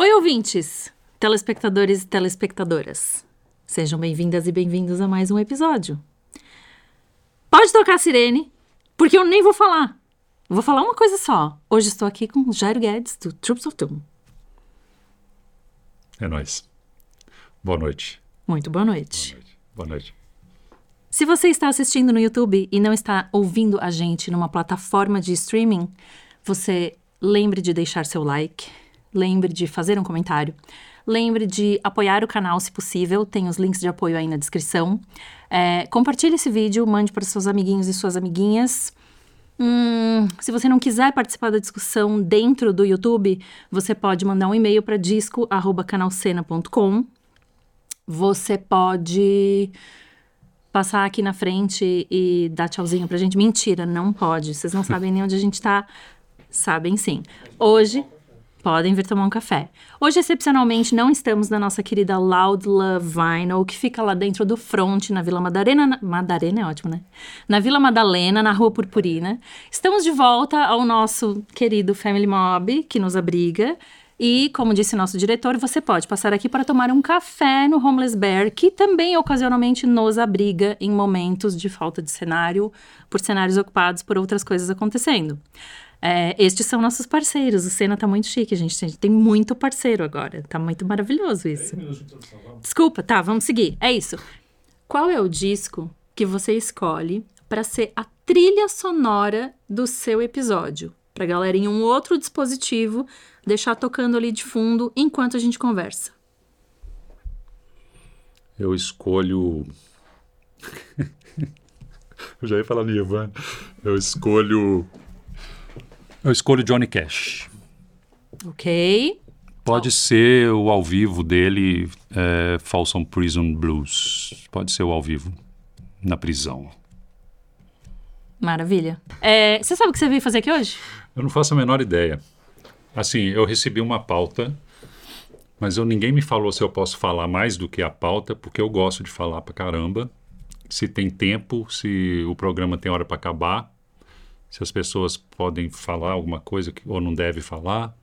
Oi, ouvintes, telespectadores e telespectadoras. Sejam bem-vindas e bem-vindos a mais um episódio. Pode tocar a sirene, porque eu nem vou falar. Vou falar uma coisa só. Hoje estou aqui com o Jairo Guedes, do Troops of Doom. É nóis. Boa noite. Muito boa noite. Boa noite. Boa noite. Se você está assistindo no YouTube e não está ouvindo a gente numa plataforma de streaming, você lembre de deixar seu like, lembre de fazer um comentário, lembre de apoiar o canal se possível, tem os links de apoio aí na descrição. É, compartilhe esse vídeo, mande para seus amiguinhos e suas amiguinhas. Hum, se você não quiser participar da discussão dentro do YouTube, você pode mandar um e-mail para disco@canalcena.com. Você pode passar aqui na frente e dar tchauzinho pra gente. Mentira, não pode. Vocês não sabem nem onde a gente tá. Sabem sim. Hoje, podem vir tomar um café. Hoje, excepcionalmente, não estamos na nossa querida Loud Love Vinyl, que fica lá dentro do front, na Vila Madalena. Na... Madalena é ótimo, né? Na Vila Madalena, na Rua Purpurina. Estamos de volta ao nosso querido Family Mob, que nos abriga. E, como disse nosso diretor, você pode passar aqui para tomar um café no Homeless Bear, que também ocasionalmente nos abriga em momentos de falta de cenário, por cenários ocupados por outras coisas acontecendo. É, estes são nossos parceiros. O Senna tá muito chique, gente. A gente tem muito parceiro agora. Tá muito maravilhoso isso. Desculpa, tá, vamos seguir. É isso. Qual é o disco que você escolhe para ser a trilha sonora do seu episódio? Pra galera em um outro dispositivo deixar tocando ali de fundo enquanto a gente conversa. Eu escolho. Eu já ia falar Nirvana. Eu escolho. Eu escolho Johnny Cash. Ok. Pode ser o ao vivo dele, é, Folsom Prison Blues. Pode ser o ao vivo, na prisão. Maravilha. É, você sabe o que você veio fazer aqui hoje? Eu não faço a menor ideia. Assim, eu recebi uma pauta, mas eu, ninguém me falou se eu posso falar mais do que a pauta, porque eu gosto de falar pra caramba. Se tem tempo, se o programa tem hora para acabar, se as pessoas podem falar alguma coisa que, ou não deve falar.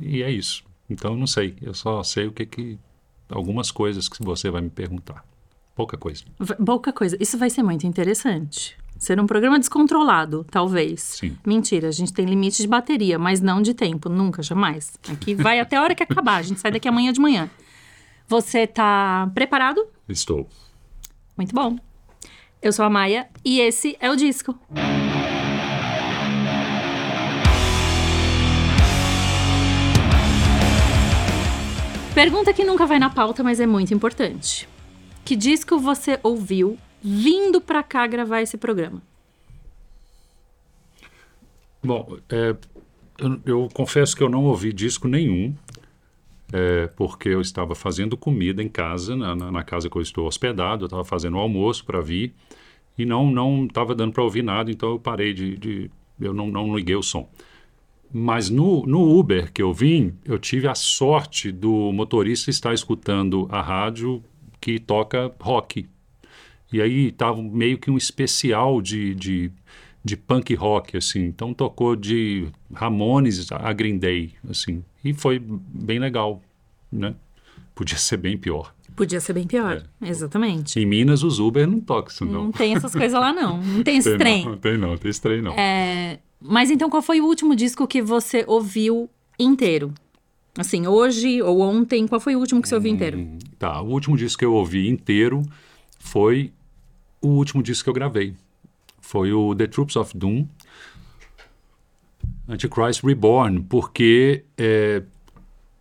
E é isso. Então, eu não sei. Eu só sei o que que. Algumas coisas que você vai me perguntar. Pouca coisa. Pouca coisa. Isso vai ser muito interessante. Ser um programa descontrolado, talvez. Sim. Mentira, a gente tem limite de bateria, mas não de tempo, nunca, jamais. Aqui vai até a hora que acabar, a gente sai daqui amanhã de manhã. Você tá preparado? Estou. Muito bom. Eu sou a Maia e esse é o disco. Pergunta que nunca vai na pauta, mas é muito importante. Que disco você ouviu vindo pra cá gravar esse programa? Bom, é, eu, eu confesso que eu não ouvi disco nenhum, é, porque eu estava fazendo comida em casa, na, na- na casa que eu estou hospedado, eu estava fazendo almoço para vir e não não estava dando para ouvir nada, então eu parei de, de- eu não, não liguei o som. Mas no, no Uber que eu vim, eu tive a sorte do motorista estar escutando a rádio que toca rock. E aí tava meio que um especial de, de, de punk rock, assim. Então tocou de Ramones a Green Day, assim. E foi bem legal, né? Podia ser bem pior. Podia ser bem pior. Exatamente. Em Minas, os Uber não tocam isso, não. Não tem essas coisas lá, não. Não tem esse Tem trem. não, tem não, tem esse trem não. É, mas então, qual foi o último disco que você ouviu inteiro? Assim, hoje ou ontem, qual foi o último que você ouviu inteiro? Tá, o último disco que eu ouvi inteiro foi o último disco que eu gravei. Foi o The Troops of Doom, Antichrist Reborn, porque, é,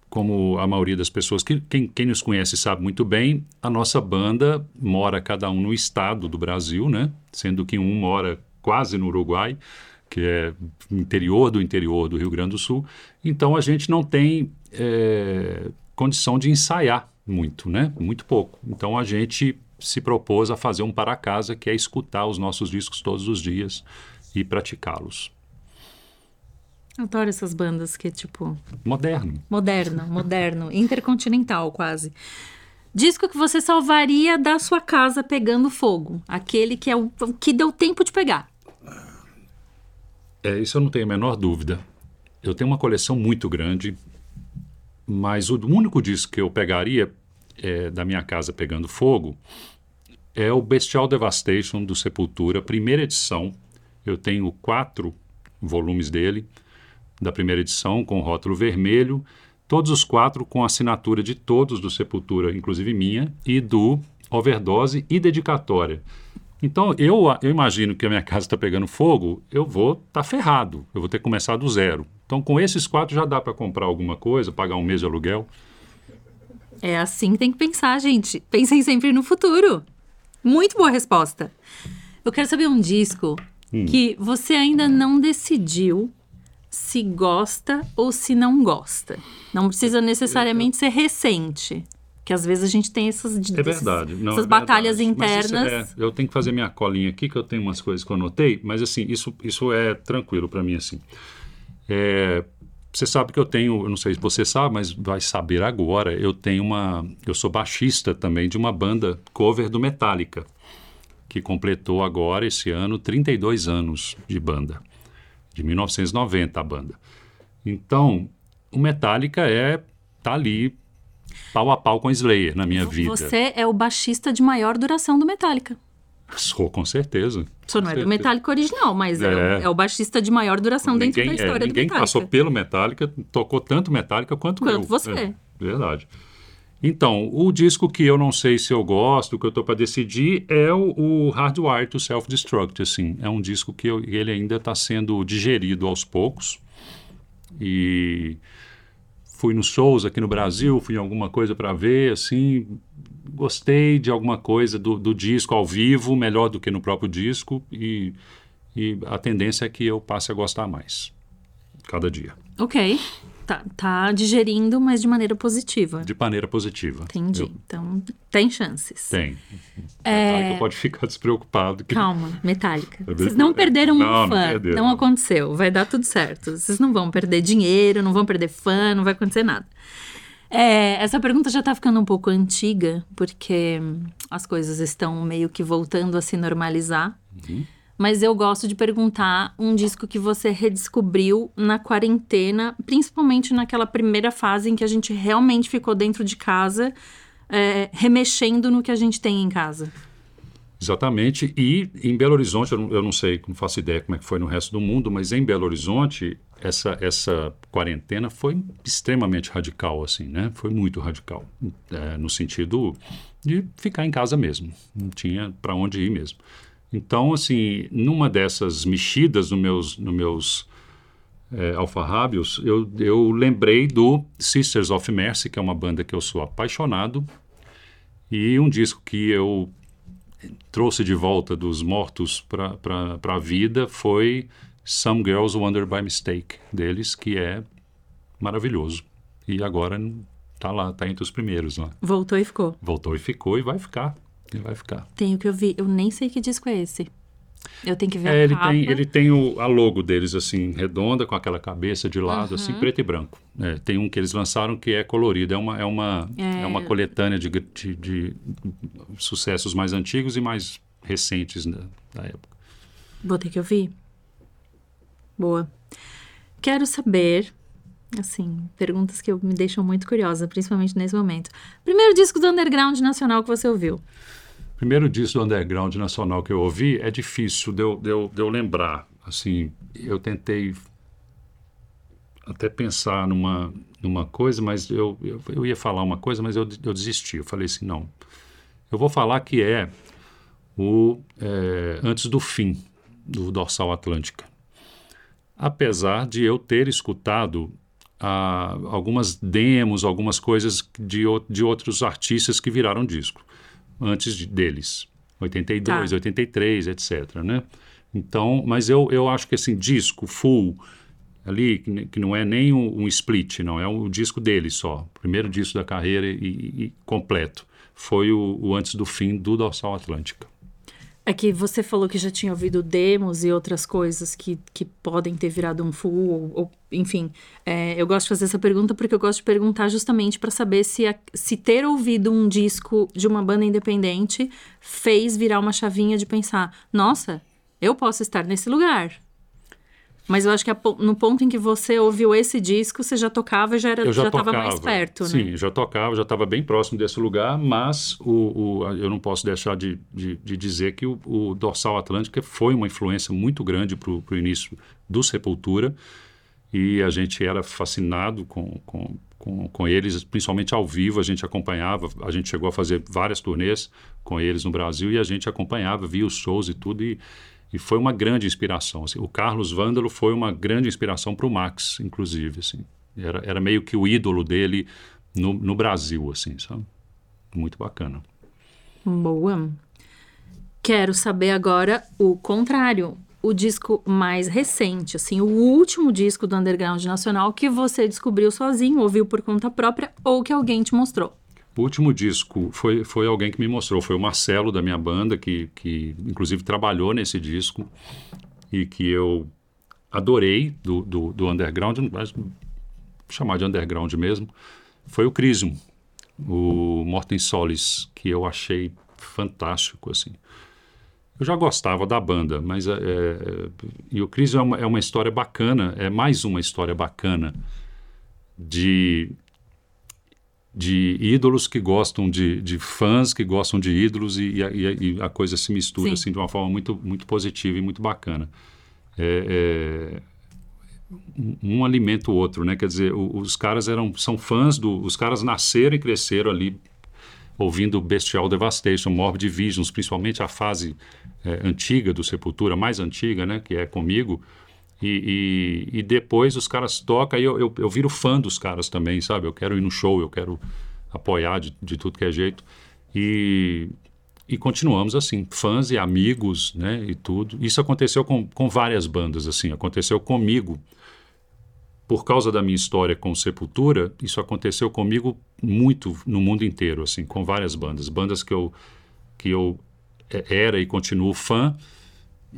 como a maioria das pessoas, que, quem, quem nos conhece sabe muito bem, a nossa banda mora cada um no estado do Brasil, né? Sendo que um mora quase no Uruguai, que é interior do interior do Rio Grande do Sul. Então a gente não tem é, condição de ensaiar muito, né? Muito pouco. Então a gente se propôs a fazer um para casa, que é escutar os nossos discos todos os dias e praticá-los. Adoro essas bandas que, tipo, Moderno. moderno, moderno, intercontinental quase. Disco que você salvaria da sua casa pegando fogo. Aquele que é o que deu tempo de pegar. É, isso eu não tenho a menor dúvida. Eu tenho uma coleção muito grande mas o único disco que eu pegaria é, da minha casa pegando fogo é o Bestial Devastation do Sepultura, primeira edição. Eu tenho quatro volumes dele, da primeira edição, com rótulo vermelho, todos os quatro com assinatura de todos do Sepultura, inclusive minha, e do Overdose e dedicatória. Então, eu, eu imagino que a minha casa está pegando fogo, eu vou estar tá ferrado, eu vou ter que começar do zero. Então, com esses quatro já dá para comprar alguma coisa, pagar um mês de aluguel. É assim que tem que pensar, gente. Pensem sempre no futuro. Muito boa resposta. Eu quero saber um disco hum. que você ainda não decidiu se gosta ou se não gosta. Não precisa necessariamente ser recente. Que às vezes a gente tem essas, é verdade. Não, essas é batalhas verdade. internas. É, eu tenho que fazer minha colinha aqui, que eu tenho umas coisas que eu anotei, mas assim, isso, isso é tranquilo para mim, assim. É, você sabe que eu tenho, eu não sei se você sabe, mas vai saber agora, eu tenho uma, eu sou baixista também de uma banda cover do Metallica, que completou agora esse ano 32 anos de banda, de 1990 a banda. Então, o Metallica é tá ali pau a pau com Slayer na minha vida. Você é o baixista de maior duração do Metallica. Sou, com certeza. Só não é do Metallica original, mas é, é, é o baixista de maior duração ninguém, dentro da história é, do Metallica. Ninguém passou pelo Metallica, tocou tanto Metallica quanto, quanto eu. você. É, verdade. Então, o disco que eu não sei se eu gosto, que eu estou para decidir, é o, o Hardwire to Self-Destruct, assim. É um disco que eu, ele ainda está sendo digerido aos poucos. E fui nos shows aqui no Brasil, fui em alguma coisa para ver, assim, gostei de alguma coisa do, do, disco ao vivo, melhor do que no próprio disco, e, e a tendência é que eu passe a gostar mais, cada dia. Ok. Tá, tá digerindo, mas de maneira positiva. De maneira positiva. Entendi. Eu... Então, tem chances. Tem. É... Metallica pode ficar despreocupado. Que... Calma, Metallica. É Vocês não perderam não, um fã. Não, não aconteceu. Vai dar tudo certo. Vocês não vão perder dinheiro, não vão perder fã, não vai acontecer nada. É, essa pergunta já está ficando um pouco antiga, porque as coisas estão meio que voltando a se normalizar. Uhum. Mas eu gosto de perguntar um disco que você redescobriu na quarentena, principalmente naquela primeira fase em que a gente realmente ficou dentro de casa, é, remexendo no que a gente tem em casa. Exatamente. E em Belo Horizonte, eu não, eu não, sei, não faço ideia como é que foi no resto do mundo, mas em Belo Horizonte, essa, essa quarentena foi extremamente radical, assim, né? Foi muito radical, é, no sentido de ficar em casa mesmo. Não tinha para onde ir mesmo. Então, assim, numa dessas mexidas nos meus, no meus é, alfarrábios, eu, eu lembrei do Sisters of Mercy, que é uma banda que eu sou apaixonado, e um disco que eu trouxe de volta dos mortos para a vida foi Some Girls Wonder by Mistake, deles, que é maravilhoso. E agora tá lá, tá entre os primeiros lá. Voltou e ficou. Voltou e ficou e vai ficar. Ele vai ficar. Tenho que ouvir. Eu nem sei que disco é esse. Eu tenho que ver é, a ele capa. Tem, ele tem o, a logo deles, assim, redonda, com aquela cabeça de lado, assim, uhum. assim, preto e branco. É, tem um que eles lançaram que é colorido. É uma, é uma, é... é uma coletânea de, de, de, sucessos mais antigos e mais recentes da, da época. Vou ter que ouvir. Boa. Quero saber assim, perguntas que me deixam muito curiosa, principalmente nesse momento. Primeiro disco do underground nacional que você ouviu? Primeiro disco do underground nacional que eu ouvi é difícil de eu, de eu, de eu lembrar. Assim, eu tentei até pensar numa, numa coisa, mas eu, eu, eu ia falar uma coisa, mas eu, eu desisti. Eu falei assim, não. Eu vou falar que é o é, Antes do Fim, do Dorsal Atlântica. Apesar de eu ter escutado ah, algumas demos, algumas coisas de, de outros artistas que viraram disco antes de, deles, 82, tá. 83, etc, né? Então, mas eu, eu acho que assim, disco full ali, que, que não é nem um, um, split, não, é o um disco dele só, primeiro disco da carreira e, e completo, foi o, o Antes do Fim do Dorsal Atlântica. É que você falou que já tinha ouvido demos e outras coisas que, que podem ter virado um full, ou, ou enfim. É, eu gosto de fazer essa pergunta porque eu gosto de perguntar justamente para saber se, a, se ter ouvido um disco de uma banda independente fez virar uma chavinha de pensar: nossa, eu posso estar nesse lugar. Mas eu acho que no ponto em que você ouviu esse disco, você já tocava e já estava já, já mais perto, sim, né? Sim, já tocava, já estava bem próximo desse lugar, mas o, o, eu não posso deixar de, de, de dizer que o, o, Dorsal Atlântica foi uma influência muito grande para o início do Sepultura e a gente era fascinado com, com, com, com, eles, principalmente ao vivo, a gente acompanhava, a gente chegou a fazer várias turnês com eles no Brasil e a gente acompanhava, via os shows e tudo e e foi uma grande inspiração. Assim. O Carlos Vândalo foi uma grande inspiração para o Max, inclusive. Assim. Era, era meio que o ídolo dele no, no Brasil, assim, sabe? Muito bacana. Boa. Quero saber agora o contrário. O disco mais recente, assim, o último disco do Underground Nacional que você descobriu sozinho, ouviu por conta própria ou que alguém te mostrou. O último disco foi, foi alguém que me mostrou, foi o Marcelo da minha banda, que, que inclusive trabalhou nesse disco e que eu adorei do, do, do underground, mas chamar de underground mesmo, foi o Crisium, o Morten Solis, que eu achei fantástico, assim. Eu já gostava da banda, mas é, é, e o Crisium é uma, é uma história bacana, é mais uma história bacana de de ídolos que gostam de, de fãs que gostam de ídolos e, e, e a coisa se mistura assim de uma forma muito muito positiva e muito bacana. É, é, um alimenta o outro né? Quer dizer o, os caras eram são fãs do os caras nasceram e cresceram ali ouvindo Bestial Devastation Morbid Visions principalmente a fase é, antiga do Sepultura mais antiga né? Que é comigo e, e, e, depois os caras tocam, aí eu, eu, eu, viro fã dos caras também, sabe? Eu quero ir no show, eu quero apoiar de, de tudo que é jeito. E, e continuamos assim, fãs e amigos, né? E tudo. Isso aconteceu com, com várias bandas, assim. Aconteceu comigo. Por causa da minha história com Sepultura, isso aconteceu comigo muito no mundo inteiro, assim, com várias bandas. Bandas que eu, que eu é, era e continuo fã,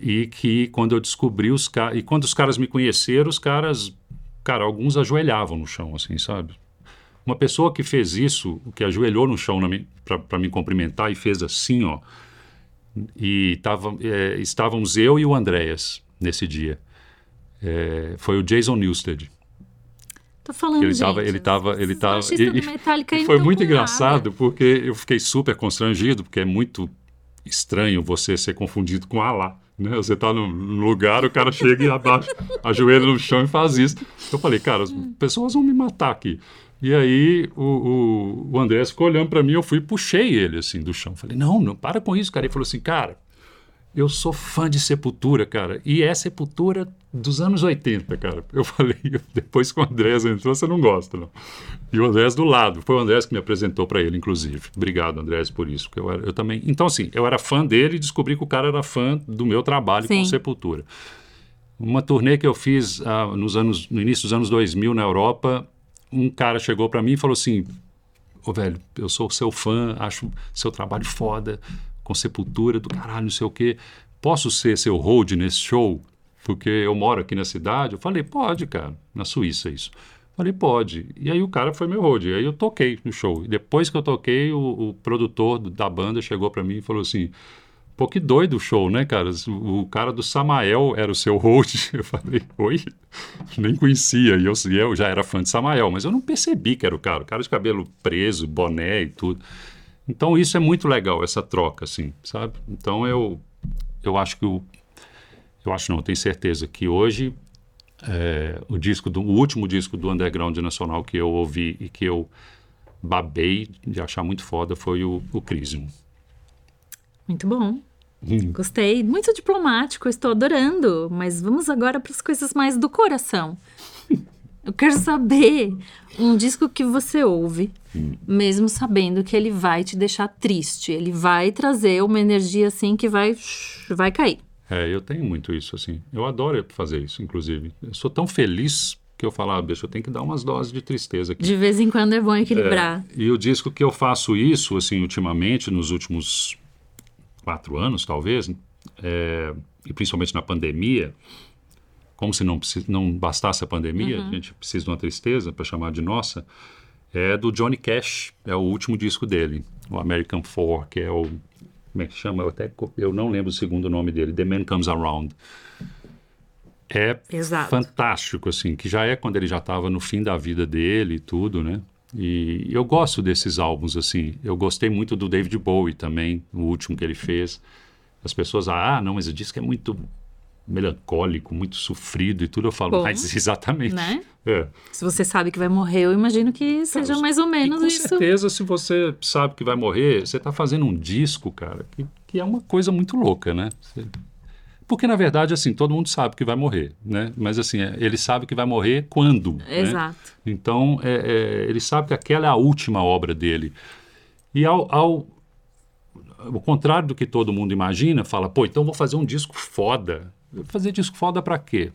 e que quando eu descobri os caras. E quando os caras me conheceram, os caras. Cara, alguns ajoelhavam no chão, assim, sabe? Uma pessoa que fez isso, que ajoelhou no chão para me cumprimentar e fez assim, ó. E tava, é, estávamos eu e o Andréas nesse dia. É, foi o Jason Newsted. Tô falando, ele estava ele tava, ele tava, e, e foi muito engraçado porque eu fiquei super constrangido porque é muito estranho você ser confundido com Alá. Né? Você está num lugar, o cara chega e abaixa, ajoelha no chão e faz isso. Eu falei, cara, as pessoas vão me matar aqui. E aí o, o, o Andrés ficou olhando para mim, eu fui e puxei ele assim do chão. Falei, não, não, para com isso, cara. Ele falou assim, cara, eu sou fã de Sepultura, cara. E é Sepultura dos anos 80, cara. Eu falei, depois que o Andrés entrou, você não gosta, não. E o Andrés do lado. Foi o Andrés que me apresentou para ele, inclusive. Obrigado, Andrés, por isso. Eu, era, eu também. Então, assim, eu era fã dele e descobri que o cara era fã do meu trabalho Sim. com Sepultura. Uma turnê que eu fiz ah, nos anos, no início dos anos 2000 na Europa, um cara chegou para mim e falou assim: Ô, velho, eu sou seu fã, acho seu trabalho foda com sepultura do caralho, não sei o quê. Posso ser seu hold nesse show? Porque eu moro aqui na cidade. Eu falei, pode, cara. Na Suíça, isso. Falei, pode. E aí o cara foi meu. E aí eu toquei no show. E depois que eu toquei, o, o produtor da banda chegou para mim e falou assim: pô, que doido o show, né, cara? O, cara do Samael era o seu hold. Eu falei, oi? Nem conhecia. E eu, eu já era fã de Samael, mas eu não percebi que era o cara. O cara de cabelo preso, boné e tudo. Então isso é muito legal, essa troca, assim, sabe? Então eu, eu acho que o, eu acho não, eu tenho certeza que hoje é, o disco do, o último disco do Underground Nacional que eu ouvi e que eu babei de achar muito foda foi o, o Crisium. Muito bom. Hum. Gostei. Muito diplomático, estou adorando. Mas vamos agora para as coisas mais do coração. Eu quero saber um disco que você ouve, hum. mesmo sabendo que ele vai te deixar triste. Ele vai trazer uma energia assim que vai, vai cair. É, eu tenho muito isso, assim. Eu adoro fazer isso, inclusive. Eu sou tão feliz que eu falo, ah, bicho, eu tenho que dar umas doses de tristeza aqui. De vez em quando é bom equilibrar. É, e o disco que eu faço isso, assim, ultimamente, nos últimos quatro anos, talvez, é, e principalmente na pandemia, como se não, não bastasse a pandemia, uhum. a gente precisa de uma tristeza para chamar de nossa, é do Johnny Cash, é o último disco dele, o American Four, que é o, como é que chama? Eu, até, eu não lembro o segundo nome dele, The Man Comes Around. é Exato. fantástico, assim, que já é quando ele já estava no fim da vida dele e tudo, né? E eu gosto desses álbuns, assim. Eu gostei muito do David Bowie também, o último que ele fez. As pessoas, ah, não, mas o disco é muito melancólico, muito sofrido e tudo. Eu falo, Bom, mas exatamente. né? É. Se você sabe que vai morrer, eu imagino que seja mais ou menos com isso. certeza, se você sabe que vai morrer, você está fazendo um disco, cara, que, que é uma coisa muito louca, né? Você- Porque, na verdade, assim, todo mundo sabe que vai morrer, né? Mas, assim, é, ele sabe que vai morrer quando, né? Exato. Então, é, é, ele sabe que aquela é a última obra dele. E ao, ao, ao contrário do que todo mundo imagina, fala, pô, então vou fazer um disco foda. Fazer disco foda pra quê?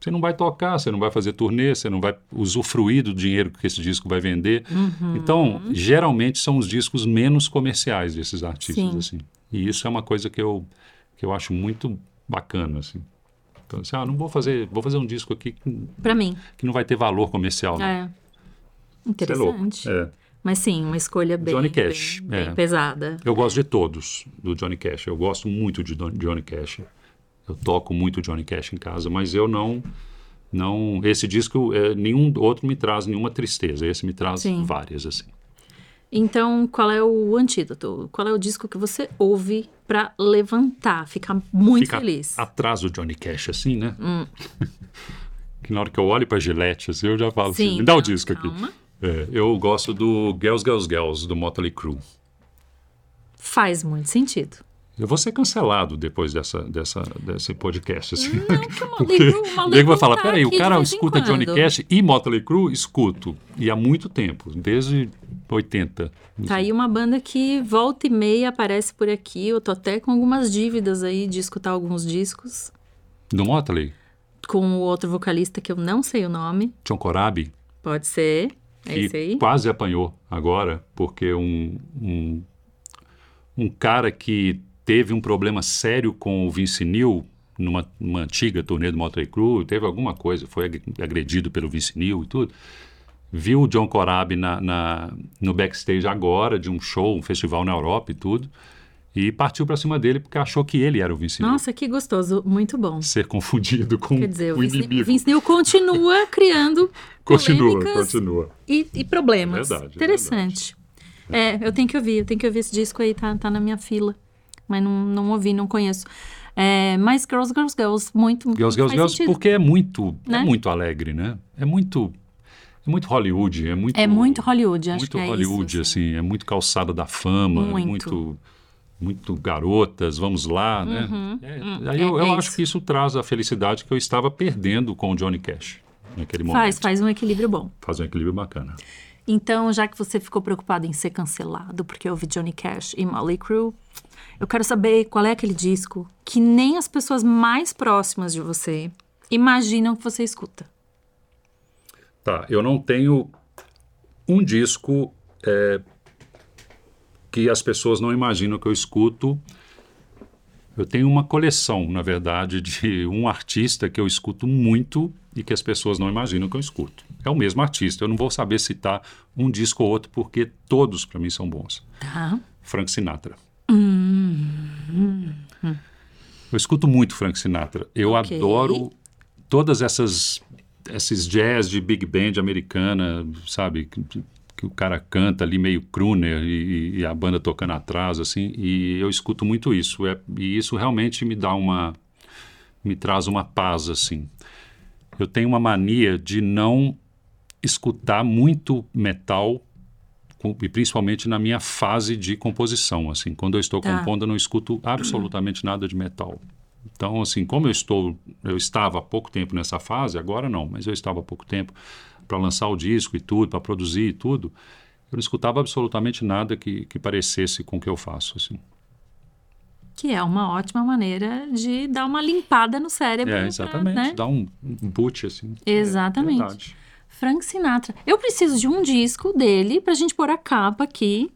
Você não vai tocar, você não vai fazer turnê, você não vai usufruir do dinheiro que esse disco vai vender. Uhum. Então, geralmente são os discos menos comerciais desses artistas, Sim. assim. E isso é uma coisa que eu, que eu acho muito bacana, assim. Então, assim, ah, não vou fazer, vou fazer um disco aqui que, Pra mim. que não vai ter valor comercial. É. É. Interessante. É. Mas sim, uma escolha bem, Johnny Cash, bem, bem é. pesada. Eu gosto de todos do Johnny Cash. Eu gosto muito de Don- Johnny Cash. Eu toco muito Johnny Cash em casa, mas eu não, não. Esse disco, é, nenhum outro me traz nenhuma tristeza. Esse me traz Sim. várias assim. Então, qual é o antídoto? Qual é o disco que você ouve pra levantar, ficar muito Fica feliz? atrás do Johnny Cash, assim, né? que na hora que eu olho pra Gillette, assim, eu já falo assim, Sim, me dá o disco aqui. É, eu gosto do Girls, Girls, Girls, do Motley Crue. Faz muito sentido. Eu vou ser cancelado depois dessa, dessa, desse podcast, assim. Não, que Porque nego vai falar, tá peraí, o cara escuta Johnny. Cash e Motley Crue? Escuto. E há muito tempo, desde 80. Tá aí uma banda que volta e meia aparece por aqui. Eu tô até com algumas dívidas aí de escutar alguns discos. Do Motley, Com o outro vocalista que eu não sei o nome. John Corabi, Pode ser. É esse aí. quase apanhou agora, porque um, um, um cara que teve um problema sério com o Vince Neil, numa, numa antiga turnê do Motley Crue, teve alguma coisa, foi ag- agredido pelo Vince Neil e tudo, viu o John Corabi na, na- no backstage agora de um show, um festival na Europa e tudo, e partiu para cima dele porque achou que ele era o Vince Neil. Nossa, que gostoso. Muito bom. Ser confundido com Quer dizer, o o Vince, inimigo. Vince Neil continua criando Continua, continua. E, e problemas. Verdade, é Interessante. É, eu tenho que ouvir, eu tenho que ouvir esse disco aí, tá, tá na minha fila. Mas não, não ouvi, não conheço. É, mas Girls, Girls, Girls, muito. Girls, Girls, Girls, sentido. porque é muito, Né? é muito alegre, né? É muito, é muito Hollywood, é muito, É muito Hollywood, acho muito que é Hollywood, isso. assim, é muito calçada da fama, é Muito. muito, muito garotas, vamos lá, né? É, aí eu, é- eu é acho isso. que isso traz a felicidade que eu estava perdendo com o Johnny Cash naquele momento. Faz, faz um equilíbrio bom. Faz um equilíbrio bacana. Então, já que você ficou preocupado em ser cancelado porque houve Johnny Cash e Molly Crew, eu quero saber qual é aquele disco que nem as pessoas mais próximas de você imaginam que você escuta. Tá, eu não tenho um disco é, que as pessoas não imaginam que eu escuto. Eu tenho uma coleção, na verdade, de um artista que eu escuto muito e que as pessoas não imaginam que eu escuto. É o mesmo artista, eu não vou saber citar um disco ou outro porque todos para mim são bons. Tá? Frank Sinatra. Eu escuto muito Frank Sinatra. Eu Ok. adoro todas essas esses jazz de big band americana, sabe, que, que o cara canta ali meio crooner e, e a banda tocando atrás assim, e eu escuto muito isso. É, e isso realmente me dá uma me traz uma paz assim. Eu tenho uma mania de não escutar muito metal e principalmente na minha fase de composição, assim, quando eu estou Tá. compondo, eu não escuto absolutamente nada de metal. Então, assim, como eu estou, eu estava há pouco tempo nessa fase, agora não, mas eu estava há pouco tempo para lançar o disco e tudo, para produzir e tudo, eu não escutava absolutamente nada que, que parecesse com o que eu faço, assim. Que é uma ótima maneira de dar uma limpada no cérebro. É, exatamente, né? dá um, um boot, assim. Exatamente. É verdade. Frank Sinatra. Eu preciso de um disco dele pra gente pôr a capa aqui.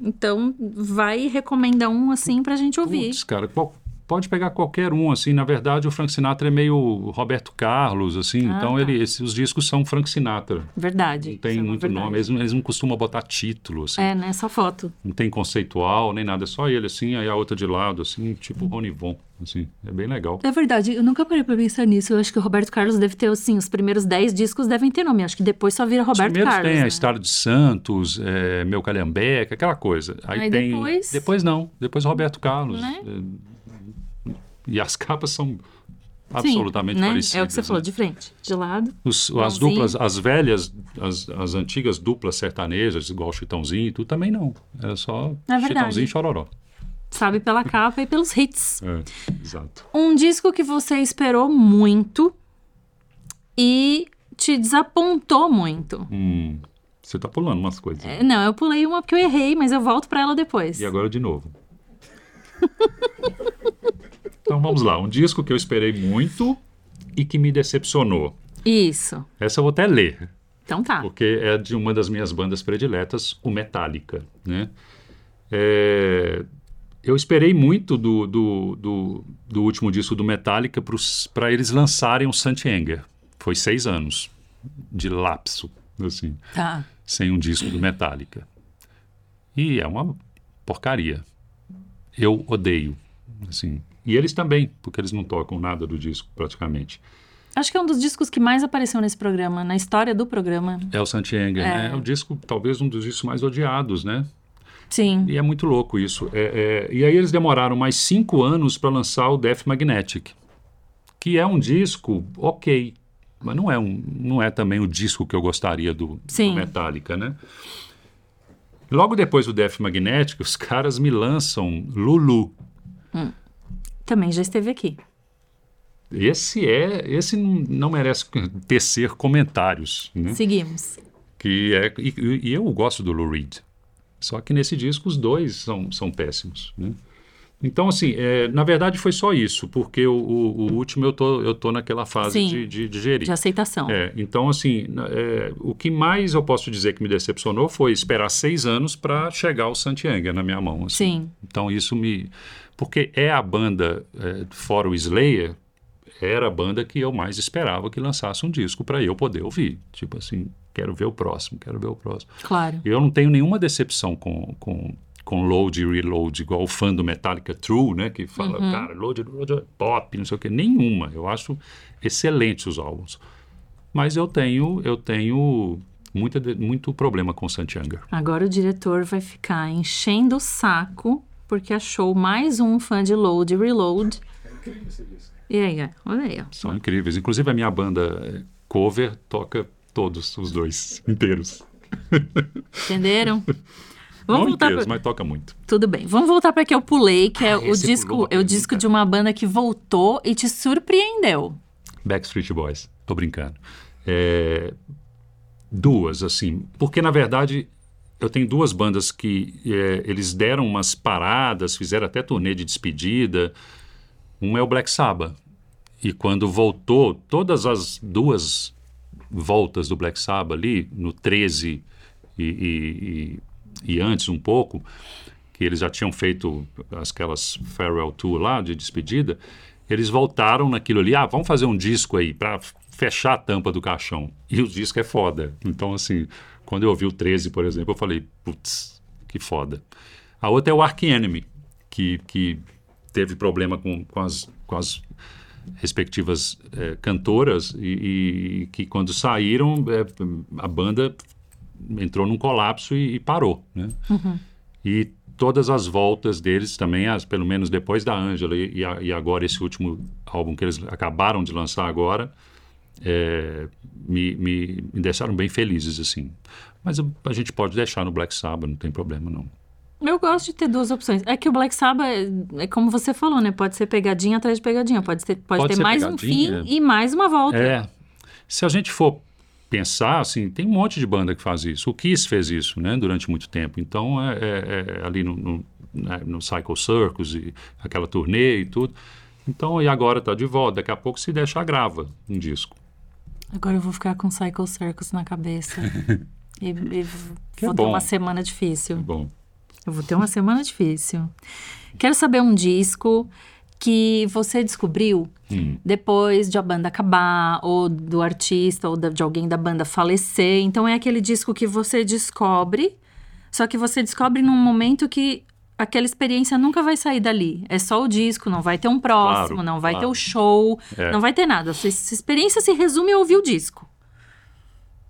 Então, vai recomendar um assim pra gente ouvir. Putz, cara, qual- pode pegar qualquer um, assim. Na verdade, o Frank Sinatra é meio Roberto Carlos, assim. Ah, então, tá. ele, esses, os discos são Frank Sinatra. Verdade. Não tem é muito verdade. nome. Eles, não- eles não costumam botar título, assim. É, né? Só foto. Não tem conceitual, nem nada. É só ele, assim. Aí a outra de lado, assim, tipo Von. Assim, é bem legal. É verdade, eu nunca parei pra pensar nisso. Eu acho que o Roberto Carlos deve ter, assim, os primeiros 10 discos devem ter nome. Acho que depois só vira Os Roberto primeiros Carlos. tem né? a Estado de Santos, é, Meu Calhambeque, aquela coisa. Aí, Aí tem. depois- Depois não. Depois Roberto Carlos. Né? É, E as capas são absolutamente né? parecidas. É o que você né? falou, de frente, de lado. Os- as duplas, as velhas, as, as antigas duplas sertanejas, igual Chitãozinho e tudo, também não. Era só É. Chitãozinho e Chororó. Sabe pela capa e pelos hits. É, exato. Um disco que você esperou muito e te desapontou muito. Hum, você tá pulando umas coisas. É, Não, eu pulei uma porque eu errei, mas eu volto pra ela depois. E agora de novo. então vamos lá. Um disco que eu esperei muito e que me decepcionou. Isso. Essa eu vou até ler, Então tá. porque é de uma das minhas bandas prediletas, o Metallica. Né? É, eu esperei muito do, do, do, do último disco do Metallica para eles lançarem o Saint Anger. Foi seis anos de lapso, assim, Tá. sem um disco do Metallica. E é uma porcaria. Eu odeio, assim. E eles também, porque eles não tocam nada do disco praticamente. Acho que é um dos discos que mais apareceu nesse programa, na história do programa. É o Santiago, né? É o disco, talvez um dos discos mais odiados, né? Sim. E é muito louco isso. É, é, e aí eles demoraram mais cinco anos para lançar o Death Magnetic, que é um disco ok, mas não é, um, não é também o disco que eu gostaria do, do. Metallica, né? Logo depois do Death Magnetic, os caras me lançam Lulu. Também já esteve aqui. Esse é, esse não, não merece tecer comentários, né? Seguimos. Que é, e, e eu gosto do Lou Reed. Só que nesse disco os dois são, são péssimos. Né? Então, assim, é, na verdade foi só isso, porque o, o- o último eu tô, eu tô naquela fase Sim. de, de digerir. De aceitação. É, então, assim, é, o que mais eu posso dizer que me decepcionou foi esperar seis anos para chegar o Santiago na minha mão. assim. Sim. Então, isso me. Porque é a banda, é, fora o Slayer, era a banda que eu mais esperava que lançasse um disco para eu poder ouvir. Tipo assim, quero ver o próximo, quero ver o próximo. Claro. Eu não tenho nenhuma decepção com, com, com load e reload, igual o fã do Metallica True, né? Que fala, Uhum. cara, load reload é pop, não sei o quê. Nenhuma. Eu acho excelentes os álbuns. Mas eu tenho, eu tenho muita, de- muito problema com o Santiago. Agora o diretor vai ficar enchendo o saco porque achou mais um fã de Load e Reload. E aí, olha aí, ó. São incríveis. Inclusive a minha banda eh, cover toca todos os dois inteiros. Entenderam? Vamos não voltar inteiros, pra... mas toca muito. Tudo bem. Vamos voltar para que eu pulei, que é Ah, o esse disco, é o disco de uma banda que voltou e te surpreendeu. Backstreet Boys. Tô brincando. É, duas, assim. Porque, na verdade, eu tenho duas bandas que é, eles deram umas paradas, fizeram até turnê de despedida. Um é o Black Sabbath. E quando voltou, todas as duas voltas do Black Sabbath ali, no 13 e, e, e, e antes um pouco, que eles já tinham feito aquelas farewell tour lá de despedida, eles voltaram naquilo ali, ah, vamos fazer um disco aí para fechar a tampa do caixão. E o disco é foda. Então, assim, quando eu ouvi o 13, por exemplo, eu falei, putz, que foda. A outra é o Ark Enemy, que, que teve problema com, com, as, com as respectivas eh, cantoras e, e que quando saíram, eh, a banda entrou num colapso e, e parou, né? E todas as voltas deles também, as, pelo menos depois da Ângela e, e agora esse último álbum que eles acabaram de lançar agora, é, me, me, me deixaram bem felizes, assim. Mas a, a gente pode deixar no Black Sabbath, não tem problema, não. Eu gosto de ter duas opções. É que o Black Sabbath, é, como você falou, né? Pode ser pegadinha atrás de pegadinha. Pode ter, pode Pode ter ser mais um fim e mais uma volta. É. Se a gente for pensar, assim, tem um monte de banda que faz isso. O Kiss fez isso, né, durante muito tempo. Então, é, é- é ali no, no, né, no Cycle Circus e aquela turnê e tudo. Então, e agora tá de volta. Daqui a pouco, se deixar, grava um disco. Agora eu vou ficar com Cycle Circus na cabeça. e, e Que vou ter uma semana difícil. Bom, Eu vou ter uma semana difícil. Quero saber um disco que você descobriu Hum. depois de a banda acabar, ou do artista, ou de alguém da banda falecer. Então é aquele disco que você descobre, só que você descobre num momento que aquela experiência nunca vai sair dali. É só o disco, não vai ter um próximo, Claro, não vai ter claro. o show, É. não vai ter nada. Essa experiência se resume a ouvir o disco.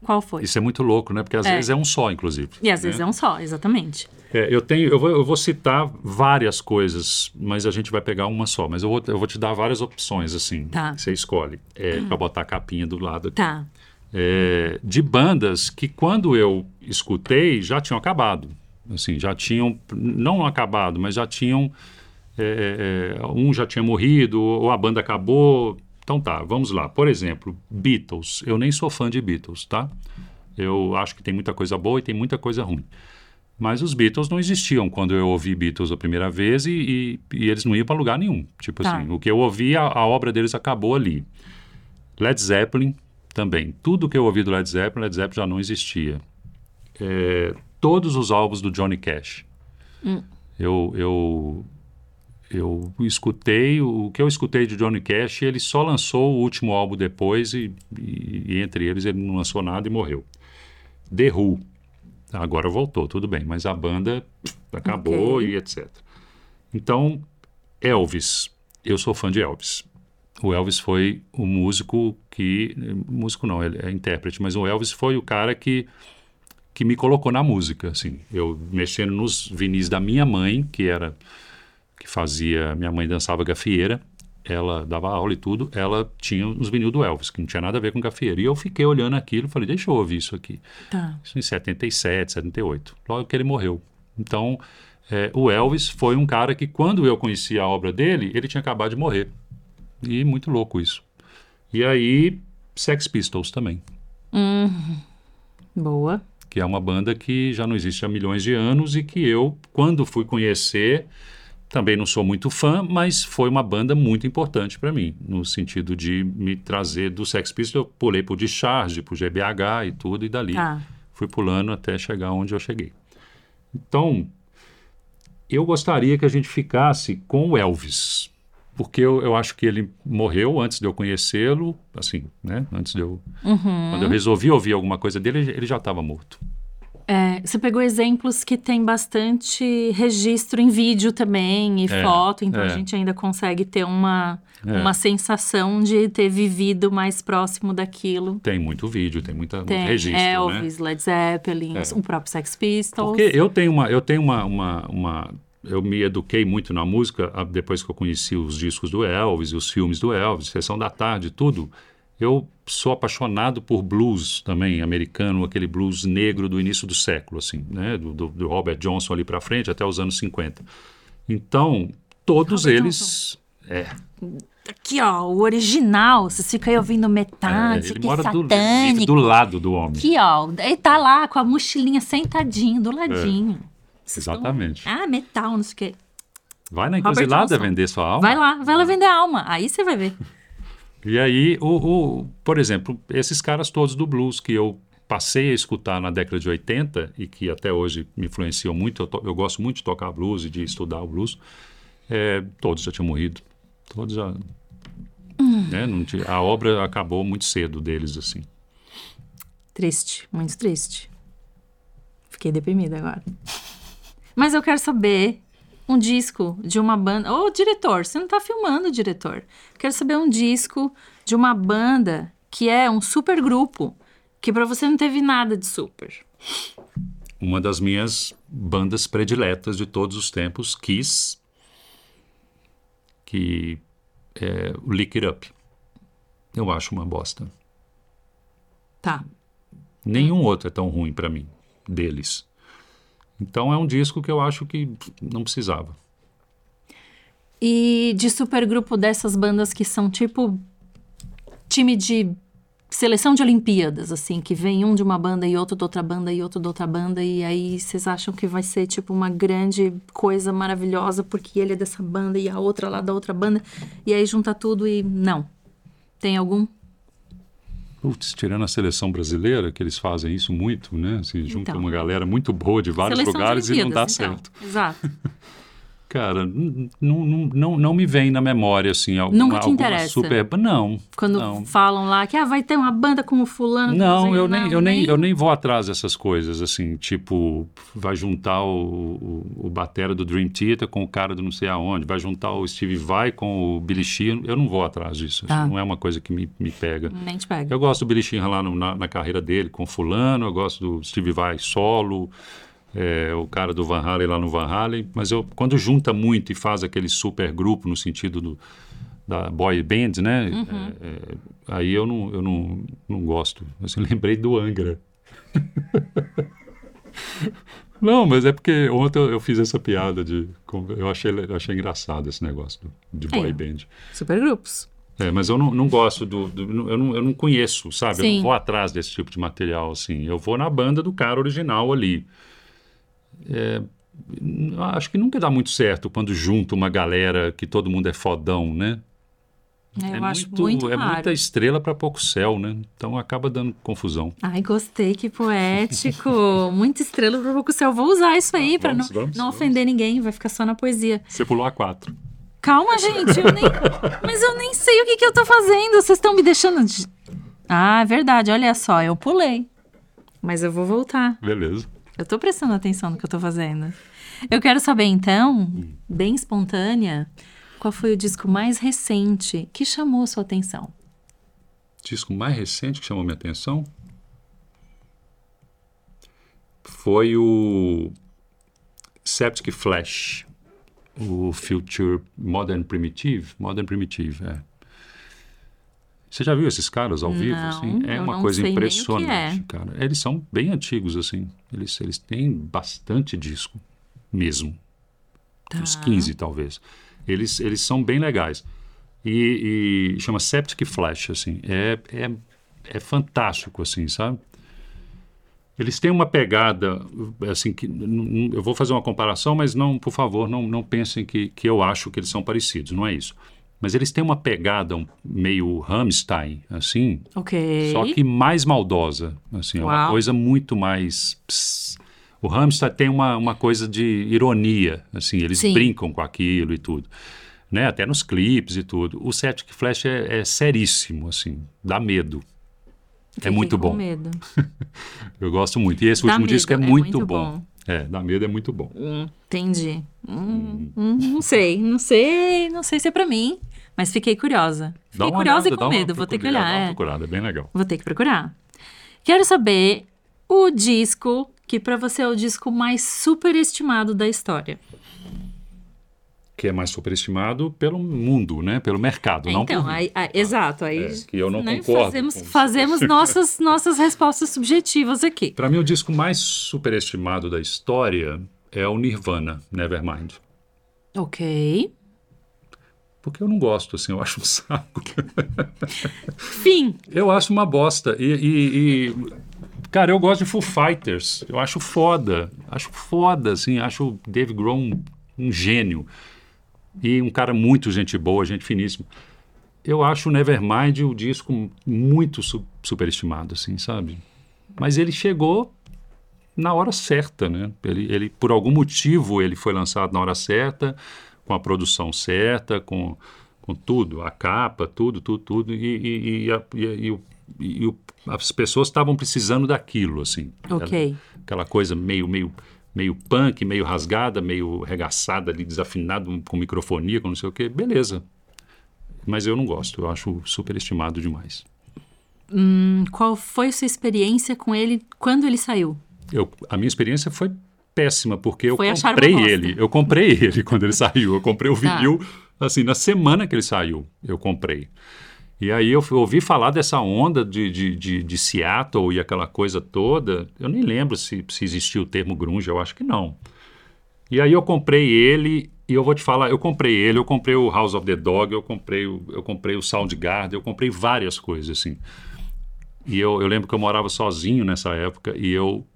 Qual foi? Isso é muito louco, né? Porque às É. vezes é um só, inclusive. E às né? vezes é um só, exatamente. É, eu tenho, eu vou, eu vou citar várias coisas, mas a gente vai pegar uma só. Mas eu vou, eu vou te dar várias opções, assim. Tá. Você escolhe. É, Pra botar a capinha do lado aqui. Tá. É, de bandas que quando eu escutei já tinham acabado. Assim, já tinham, não acabado, mas já tinham. é, é, um já tinha morrido, ou a banda acabou. Então tá, vamos lá. Por exemplo, Beatles. Eu nem sou fã de Beatles, tá? Eu acho que tem muita coisa boa e tem muita coisa ruim. Mas os Beatles não existiam quando eu ouvi Beatles a primeira vez e, e- e eles não iam para lugar nenhum. Tipo Tá. assim, o que eu ouvi, a, a obra deles acabou ali. Led Zeppelin também. Tudo que eu ouvi do Led Zeppelin, Led Zeppelin já não existia. É, todos os álbuns do Johnny Cash. Eu, eu, eu escutei, o que eu escutei de Johnny Cash, ele só lançou o último álbum depois e, e- e entre eles ele não lançou nada e morreu. The Who. Agora voltou, tudo bem, mas a banda acabou Ok. e etc. Então, Elvis. Eu sou fã de Elvis. O Elvis foi o músico que. Músico não, ele é intérprete, mas o Elvis foi o cara que, que me colocou na música. Assim. Eu mexendo nos vinis da minha mãe, que era. Que fazia. Minha mãe dançava gafieira, ela dava aula e tudo, ela tinha os vinil do Elvis, que não tinha nada a ver com gafieira. E eu fiquei olhando aquilo e falei, deixa eu ouvir isso aqui. Tá. Isso em 77, 78, logo que ele morreu. Então, é, o Elvis foi um cara que, quando eu conheci a obra dele, ele tinha acabado de morrer. E muito louco isso. E aí, Sex Pistols também, Boa. que é uma banda que já não existe há milhões de anos e que eu, quando fui conhecer, também não sou muito fã, mas foi uma banda muito importante para mim, no sentido de me trazer do Sex Pistols. Eu pulei pro Discharge, pro GBH e tudo, e dali Tá. fui pulando até chegar onde eu cheguei. Então, eu gostaria que a gente ficasse com o Elvis, porque eu, eu acho que ele morreu antes de eu conhecê-lo, assim, né? Antes de eu. Quando eu resolvi ouvir alguma coisa dele, ele- ele já estava morto. É, você pegou exemplos que tem bastante registro em vídeo também e É, foto, então é. a gente ainda consegue ter uma, É. uma sensação de ter vivido mais próximo daquilo. Tem muito vídeo, tem muita, muito Tem registro, né? Elvis, Led Zeppelin, É. o próprio Sex Pistols. Porque eu tenho uma, eu tenho uma, uma, uma- eu me eduquei muito na música depois que eu conheci os discos do Elvis, os filmes do Elvis, Sessão da Tarde, tudo. Eu sou apaixonado por blues também americano, aquele blues negro do início do século, assim, né, do, do- do Robert Johnson ali para frente até os anos 50. Então, todos Robert eles, é, Aqui, ó, o original, você fica aí ouvindo é, metade, ele que mora do, satânico. vive do lado do homem. Aqui, ó, ele tá lá com a mochilinha sentadinho, do ladinho. Vocês estão- Exatamente. Ah, metal, não sei o quê. Vai na encruzilhada Johnson. vender sua alma. Vai lá, vai lá vender a alma. Aí você vai ver. E aí, o, o- por exemplo, esses caras todos do blues que eu passei a escutar na década de 80 e que até hoje me influenciam muito, eu, to- eu gosto muito de tocar blues e de estudar o blues, é, todos já tinham morrido. Todos já. né, não tinha- a obra acabou muito cedo deles, assim. Triste, muito triste. Fiquei deprimida agora. Mas eu quero saber um disco de uma banda. Ô, diretor, você não tá filmando, diretor. Quero saber um disco de uma banda que é um super grupo, que pra você não teve nada de super. Uma das minhas bandas prediletas de todos os tempos, Kiss, que é o Lick It Up. Eu acho uma bosta. Tá. Nenhum outro é tão ruim pra mim, deles. Então é um disco que eu acho que não precisava. E de supergrupo dessas bandas que são tipo time de seleção de Olimpíadas, assim, que vem um de uma banda e outro de outra banda e outro de outra banda, e aí vocês acham que vai ser tipo uma grande coisa maravilhosa porque ele é dessa banda e a outra lá da outra banda, e aí junta tudo e não. Tem algum? Putz, tirando a seleção brasileira, que eles fazem isso muito, né? Se junta Então. uma galera muito boa de vários Seleção de lugares e não dá Olimpíadas, então. certo. Exato. cara, não, não, não, me vem na memória, assim, alguma, Nunca te interessa? super... Não, Quando não. falam lá que ah, vai ter uma banda com o fulano. Não, eu nem, eu, nem, nem- eu nem vou atrás dessas coisas, assim, tipo, vai juntar o, o, o batera do Dream Theater com o cara do não sei aonde, vai juntar o Steve Vai com o Billy Sheehan, eu não vou atrás disso, Tá. assim, não é uma coisa que me, me pega. Nem te pega. Eu gosto do Billy Sheehan lá no- na, na carreira dele, com fulano, eu gosto do Steve Vai solo, é, o cara do Van Halen lá no Van Halen, mas eu, quando junta muito e faz aquele super grupo no sentido do, da boy band, né, Uhum. é, é, aí eu não, eu não, não gosto. Assim, lembrei do Angra. Não, mas é porque ontem eu, eu fiz essa piada de. Eu achei, eu achei engraçado esse negócio do- de boy ó. band. Supergrupos. É, mas eu não, não gosto do, do- eu, não, eu não conheço, sabe? Eu Sim. não vou atrás desse tipo de material, assim. Eu vou na banda do cara original ali. É, acho que nunca dá muito certo quando junta uma galera que todo mundo é fodão, né? É, eu é acho muito é raro. muita estrela para pouco céu, né? Então acaba dando confusão. Ai, gostei, que poético. Muita estrela pro pouco céu. Vou usar isso aí pra Vamos, não, vamos, não vamos. ofender ninguém, vai ficar só na poesia. Você pulou a quatro. Calma, gente, eu nem. Mas eu nem sei o que, que eu tô fazendo. Vocês estão me deixando. De... Ah, é verdade, olha só, eu pulei. Mas eu vou voltar. Beleza. Eu tô prestando atenção no que eu tô fazendo. Eu quero saber, então, bem espontânea, qual foi o disco mais recente que chamou sua atenção? disco mais recente que chamou minha atenção foi o Septic Flash, o Future Modern Primitive, Modern Primitive, é. Você já viu esses caras ao vivo? Não, assim? É uma coisa impressionante, é. cara. Eles são bem antigos, assim. Eles, eles têm bastante disco, mesmo. Tá. Uns 15, talvez. Eles, eles são bem legais. E, e chama Septic Flash, assim. É, é, é fantástico, assim, sabe? Eles têm uma pegada, assim, que eu vou fazer uma comparação, mas não, por favor, não, não pensem que, que eu acho que eles são parecidos, não é isso. Mas eles têm uma pegada meio Rammstein, assim, Ok. só que mais maldosa, assim, é uma Uau. coisa muito mais... pss. O Rammstein tem uma, uma coisa de ironia, assim, eles Sim. brincam com aquilo e tudo, né? Até nos clipes e tudo. O Septic Flash é, é seríssimo, assim, dá medo. É Fiquei muito com bom. medo. Eu gosto muito. E esse Dá último disco é medo, é muito, muito bom. bom. É, dá medo é muito bom. Hum, entendi. Hum, hum, não sei, não sei, não sei se é pra mim, mas fiquei curiosa. Fiquei curiosa olhada, e com medo, vou ter que olhar. Dá uma é. procurada, é bem legal. Vou ter que procurar. Quero saber o disco que pra você é o disco mais superestimado da história. Que é mais superestimado pelo mundo, né? Pelo mercado, não então, por mim. aí, aí- exato, aí É, que eu não né, concordo fazemos, fazemos nossas, nossas respostas subjetivas aqui. Para mim, o disco mais superestimado da história é o Nirvana, Nevermind. Ok. Porque eu não gosto, assim, eu acho um saco. Fim. Eu acho uma bosta. E, e- e, cara, eu gosto de Foo Fighters. Eu acho foda. Acho foda, assim. Acho o Dave Grohl um, um gênio. E um cara muito gente boa, gente finíssima. Eu acho o Nevermind o disco muito su superestimado, assim, sabe? Mas ele chegou na hora certa, né? Ele, ele, por algum motivo, ele foi lançado na hora certa, com a produção certa, com, com tudo, a capa, tudo, tudo, tudo, e, e, e, a- e, o- e o- as pessoas estavam precisando daquilo, assim. Ok. Aquela coisa meio, meio, meio punk, meio rasgada, meio regaçada ali, desafinado, com microfonia, com não sei o quê. Beleza. Mas eu não gosto, eu acho superestimado demais. Hum, qual foi sua experiência com ele quando ele saiu? Eu, a minha experiência foi péssima, porque eu Foi comprei ele. Eu comprei ele quando ele saiu. Eu comprei o Tá. vinil, assim, na semana que ele saiu, eu comprei. E aí eu ouvi falar dessa onda de, de, de, de Seattle e aquela coisa toda. Eu nem lembro se, se existia o termo grunge, eu acho que não. E aí eu comprei ele, e eu vou te falar, eu comprei ele, eu comprei o House of the Dog, eu comprei o, eu comprei o Soundgarden, eu comprei várias coisas, assim. E eu, eu lembro que eu morava sozinho nessa época e eu,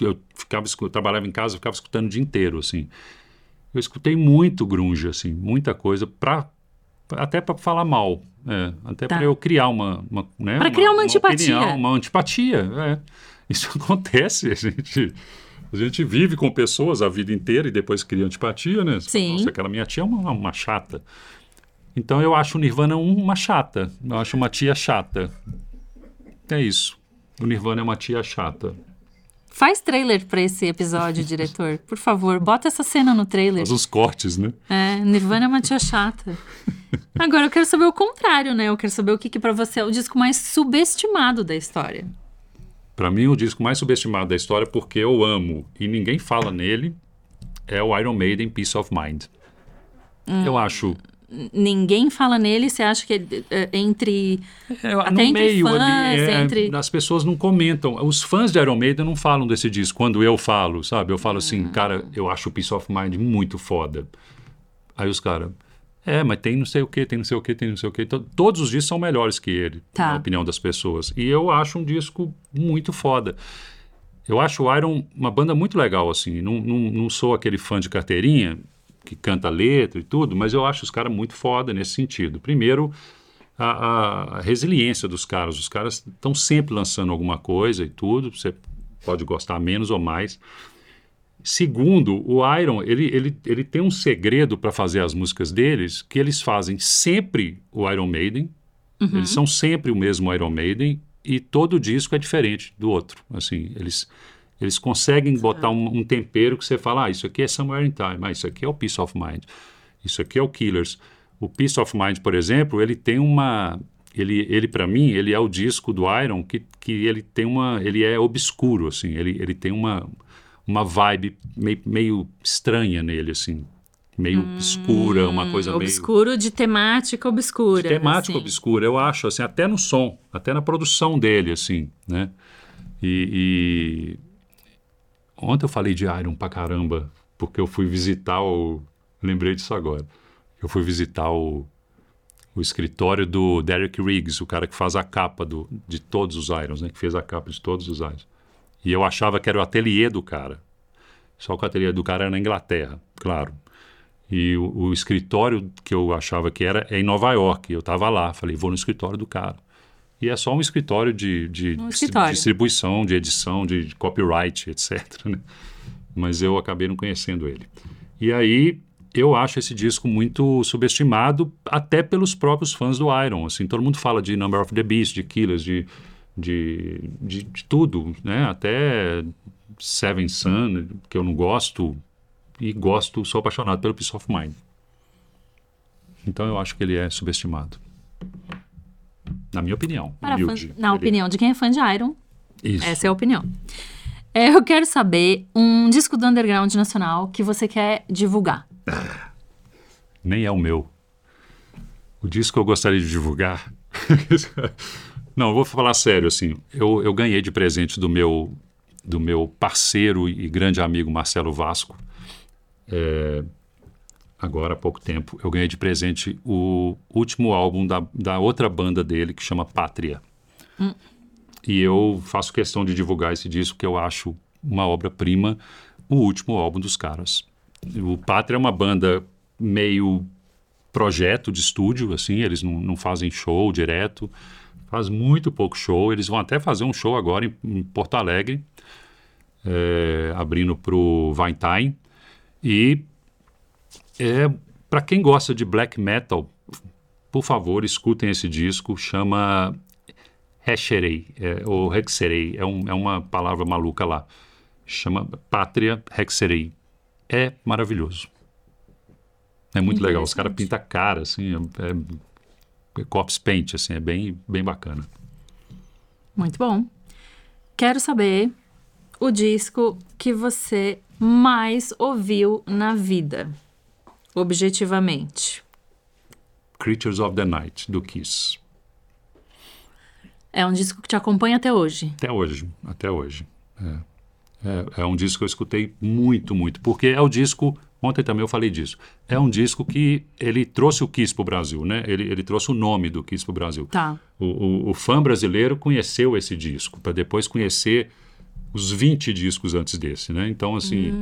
eu ficava, escu- trabalhava em casa, eu ficava escutando o dia inteiro, assim. Eu escutei muito grunge, assim, muita coisa, pra, até para falar mal, é, até Tá. para eu criar uma, uma né, Pra criar uma antipatia. opinião, uma antipatia, é. Isso acontece, a gente, A gente vive com pessoas a vida inteira e depois cria antipatia, né? Sim. Nossa, aquela minha tia é uma, uma chata. Então eu acho o Nirvana uma chata. Eu acho uma tia chata. É isso. O Nirvana é uma tia chata. Faz trailer pra esse episódio, diretor. Por favor, bota essa cena no trailer. Faz os cortes, né? É, Nirvana é uma tia chata. Agora eu quero saber o contrário, né? Eu quero saber o que, que para você é o disco mais subestimado da história. Pra mim, o disco mais subestimado da história, porque eu amo e ninguém fala nele, é o Iron Maiden Peace of Mind. Eu acho Ninguém fala nele, você acha que é, é, entre. É, Até entre meio fãs, ali, é, entre- as pessoas não comentam. Os fãs de Iron Maiden não falam desse disco. Quando eu falo, sabe? Eu falo assim, cara, eu acho o Peace of Mind muito foda. Aí os caras, é, mas tem não sei o que, tem não sei o que, tem não sei o que. Todos os discos são melhores que ele, Tá. na opinião das pessoas. E eu acho um disco muito foda. Eu acho o Iron uma banda muito legal, assim. Não, não, não sou aquele fã de carteirinha que canta letra e tudo, mas eu acho os caras muito foda nesse sentido. Primeiro, a, a- resiliência dos caras. Os caras estão sempre lançando alguma coisa e tudo. Você pode gostar menos ou mais. Segundo, o Iron, ele, ele, ele tem um segredo para fazer as músicas deles, que eles fazem sempre o Iron Maiden. Eles são sempre o mesmo Iron Maiden e todo disco é diferente do outro. Assim, eles, eles conseguem botar um, um tempero que você fala, ah, isso aqui é Somewhere in Time, ah, isso aqui é o Peace of Mind, isso aqui é o Killers. O Peace of Mind, por exemplo, ele tem uma... Ele, ele para mim, ele é o disco do Iron que, que ele tem uma... Ele é obscuro, assim. Ele, ele tem uma, uma vibe meio, meio estranha nele, assim. Meio escura, uma coisa meio... Obscuro de temática obscura. Temática assim. obscura, eu acho, assim, até no som, até na produção dele, assim, né? E, e ontem eu falei de Iron pra caramba, porque eu fui visitar o... Lembrei disso agora. Eu fui visitar o, o escritório do Derek Riggs, o cara que faz a capa do, de todos os Irons, né? Que fez a capa de todos os Irons. E eu achava que era o ateliê do cara. Só que o ateliê do cara era na Inglaterra, claro. E o, o escritório que eu achava que era é em Nova York. Eu estava lá, falei, vou no escritório do cara. E é só um escritório de, de Um escritório. distribuição, de edição, de, de copyright, etc. né? Mas eu acabei não conhecendo ele. E aí eu acho esse disco muito subestimado, até pelos próprios fãs do Iron. Assim, todo mundo fala de Number of the Beast, de Killers, de, de, de, de tudo, né? Até Seven Sun, que eu não gosto, e gosto, sou apaixonado pelo Peace of Mind. Então eu acho que ele é subestimado. Na minha opinião. Humilde. fãs- na Ele- opinião de quem é fã de Iron, Isso. essa é a opinião. É, eu quero saber um disco do underground nacional que você quer divulgar. Nem é o meu. O disco que eu gostaria de divulgar. Não, eu vou falar sério, assim. Eu, eu ganhei de presente do meu, do meu parceiro e grande amigo Marcelo Vasco. é, agora há pouco tempo. Eu ganhei de presente o último álbum da, da outra banda dele, que chama Pátria. E eu faço questão de divulgar esse disco, que eu acho uma obra-prima, o último álbum dos caras. O Pátria é uma banda meio projeto de estúdio, assim, eles não, não fazem show direto, faz muito pouco show. Eles vão até fazer um show agora em, em Porto Alegre, é, abrindo para o Valentine. E é, para quem gosta de black metal, por favor, escutem esse disco, chama Hexerei, é, ou Hexerei, é, um, é uma palavra maluca lá. Chama Pátria Hexerei. É maravilhoso. É muito legal. Os caras pintam a cara, assim, é, é, é corpse paint, assim, é bem, bem bacana. Muito bom. Quero saber o disco que você mais ouviu na vida, objetivamente. Creatures of the Night, do Kiss. É um disco que te acompanha até hoje. Até hoje, até hoje. É. É, é um disco que eu escutei muito, muito, porque é o disco, ontem também eu falei disso, é um disco que ele trouxe o Kiss para o Brasil, né? Ele, ele trouxe o nome do Kiss para o Brasil. Tá. O, o, o fã brasileiro conheceu esse disco, para depois conhecer os 20 discos antes desse, né? Então, assim,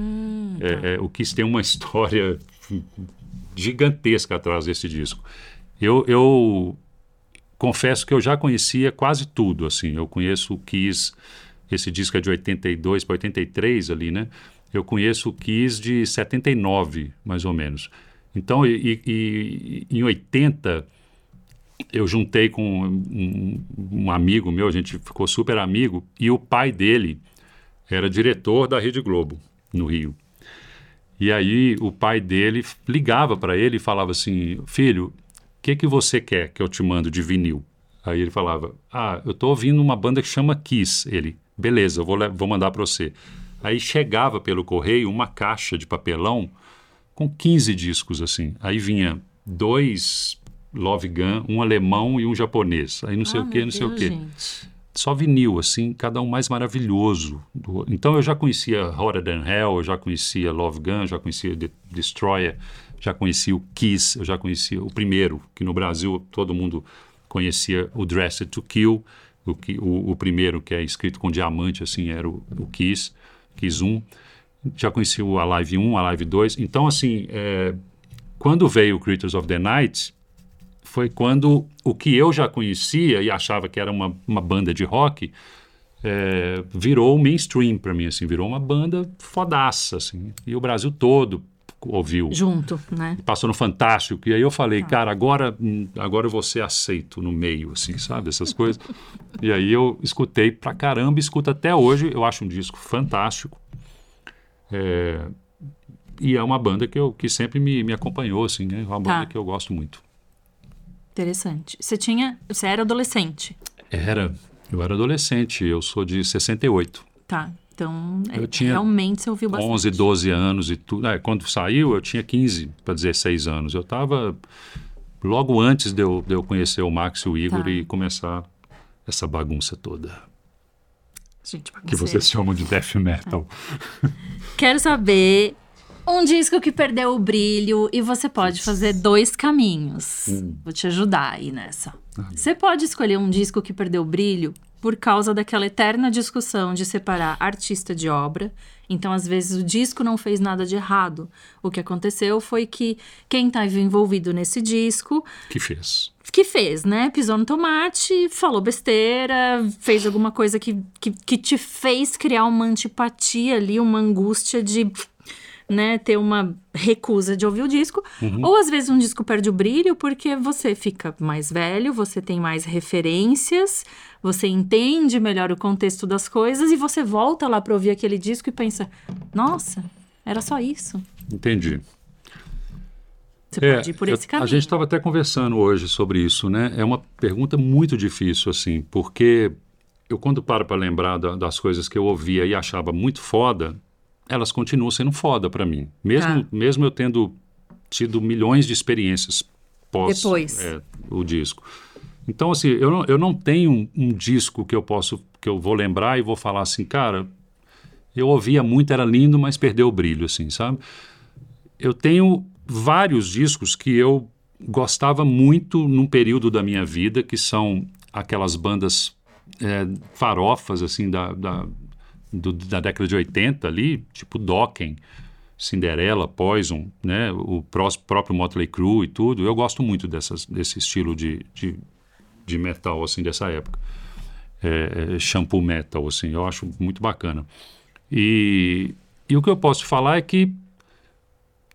é- é, o Kiss tem uma história gigantesca atrás desse disco. Eu, eu confesso que eu já conhecia quase tudo, assim. Eu conheço o Kiss esse disco é de 82 para 83 ali, né? Eu conheço o Kiss de 79, mais ou menos. Então, e, e, em 80, eu juntei com um, um, amigo meu, a gente ficou super amigo, e o pai dele era diretor da Rede Globo, no Rio. E aí o pai dele ligava para ele e falava assim: Filho, o que, que você quer que eu te mando de vinil? Aí ele falava: Ah, eu estou ouvindo uma banda que chama Kiss. Ele, beleza, eu vou, vou mandar para você. Aí chegava pelo correio uma caixa de papelão com 15 discos assim. Aí vinha dois Love Gun, um alemão e um japonês. Aí não sei ah, o que, não Deus, sei o que. Só vinil, assim, cada um mais maravilhoso. Então eu já conhecia Hotter Than Hell, eu já conhecia Love Gun, já conhecia The Destroyer, já conhecia o Kiss, eu já conhecia o primeiro, que no Brasil todo mundo conhecia o Dressed to Kill, o, o, o primeiro que é escrito com diamante, assim, era o, o Kiss, Kiss 1. Já conhecia o Alive 1, Alive 2. Então, assim, é, quando veio o Creatures of the Night, foi quando o que eu já conhecia e achava que era uma, uma banda de rock é, virou mainstream para mim, assim, virou uma banda fodaça, assim. E o Brasil todo ouviu. Junto, né? Passou no Fantástico. E aí eu falei, ah. cara, agora, agora eu vou ser aceito no meio, assim, sabe? Essas coisas. e aí eu escutei pra caramba, escuto até hoje. Eu acho um disco fantástico. É, e é uma banda que, eu, que sempre me, me acompanhou, assim, né? É uma banda tá. que eu gosto muito. Interessante. Você tinha. Você era adolescente? Era. Eu era adolescente. Eu sou de 68. Tá. Então, eu é, tinha realmente você ouviu bastante. 11, 12 anos e tudo. É, quando saiu, eu tinha 15 para 16 anos. Eu estava logo antes de eu, de eu conhecer o Max e o Igor tá. e começar essa bagunça toda. Gente, que vocês chamam de death metal. É. Quero saber um disco que perdeu o brilho e você pode fazer dois caminhos. Hum. Vou te ajudar aí nessa. Ah, você pode escolher um disco que perdeu o brilho por causa daquela eterna discussão de separar artista de obra. Então, às vezes, o disco não fez nada de errado. O que aconteceu foi que quem estava envolvido nesse disco. Que fez. Que fez, né? Pisou no tomate, falou besteira, fez alguma coisa que, que, que te fez criar uma antipatia ali, uma angústia de né, ter uma recusa de ouvir o disco, uhum. ou às vezes um disco perde o brilho porque você fica mais velho, você tem mais referências, você entende melhor o contexto das coisas e você volta lá para ouvir aquele disco e pensa: "Nossa, era só isso". Entendi. Você é, pode ir por esse caminho. A gente estava até conversando hoje sobre isso, né? É uma pergunta muito difícil, assim, porque eu, quando paro para lembrar da, das coisas que eu ouvia e achava muito foda, elas continuam sendo foda para mim. Mesmo, tá. mesmo eu tendo tido milhões de experiências pós Depois. É, o disco. Então, assim, eu não, eu não tenho um, um, disco que eu posso, que eu vou lembrar e vou falar assim, cara, eu ouvia muito, era lindo, mas perdeu o brilho, assim, sabe? Eu tenho vários discos que eu gostava muito num período da minha vida, que são aquelas bandas é, farofas, assim, da, da, do, da década de 80 ali, tipo Dokken, Cinderella, Poison, né, o próprio Motley Crue e tudo. Eu gosto muito dessas, desse estilo de, de, de metal, assim, dessa época. É, é, shampoo metal, assim, eu acho muito bacana. E, e o que eu posso falar é que,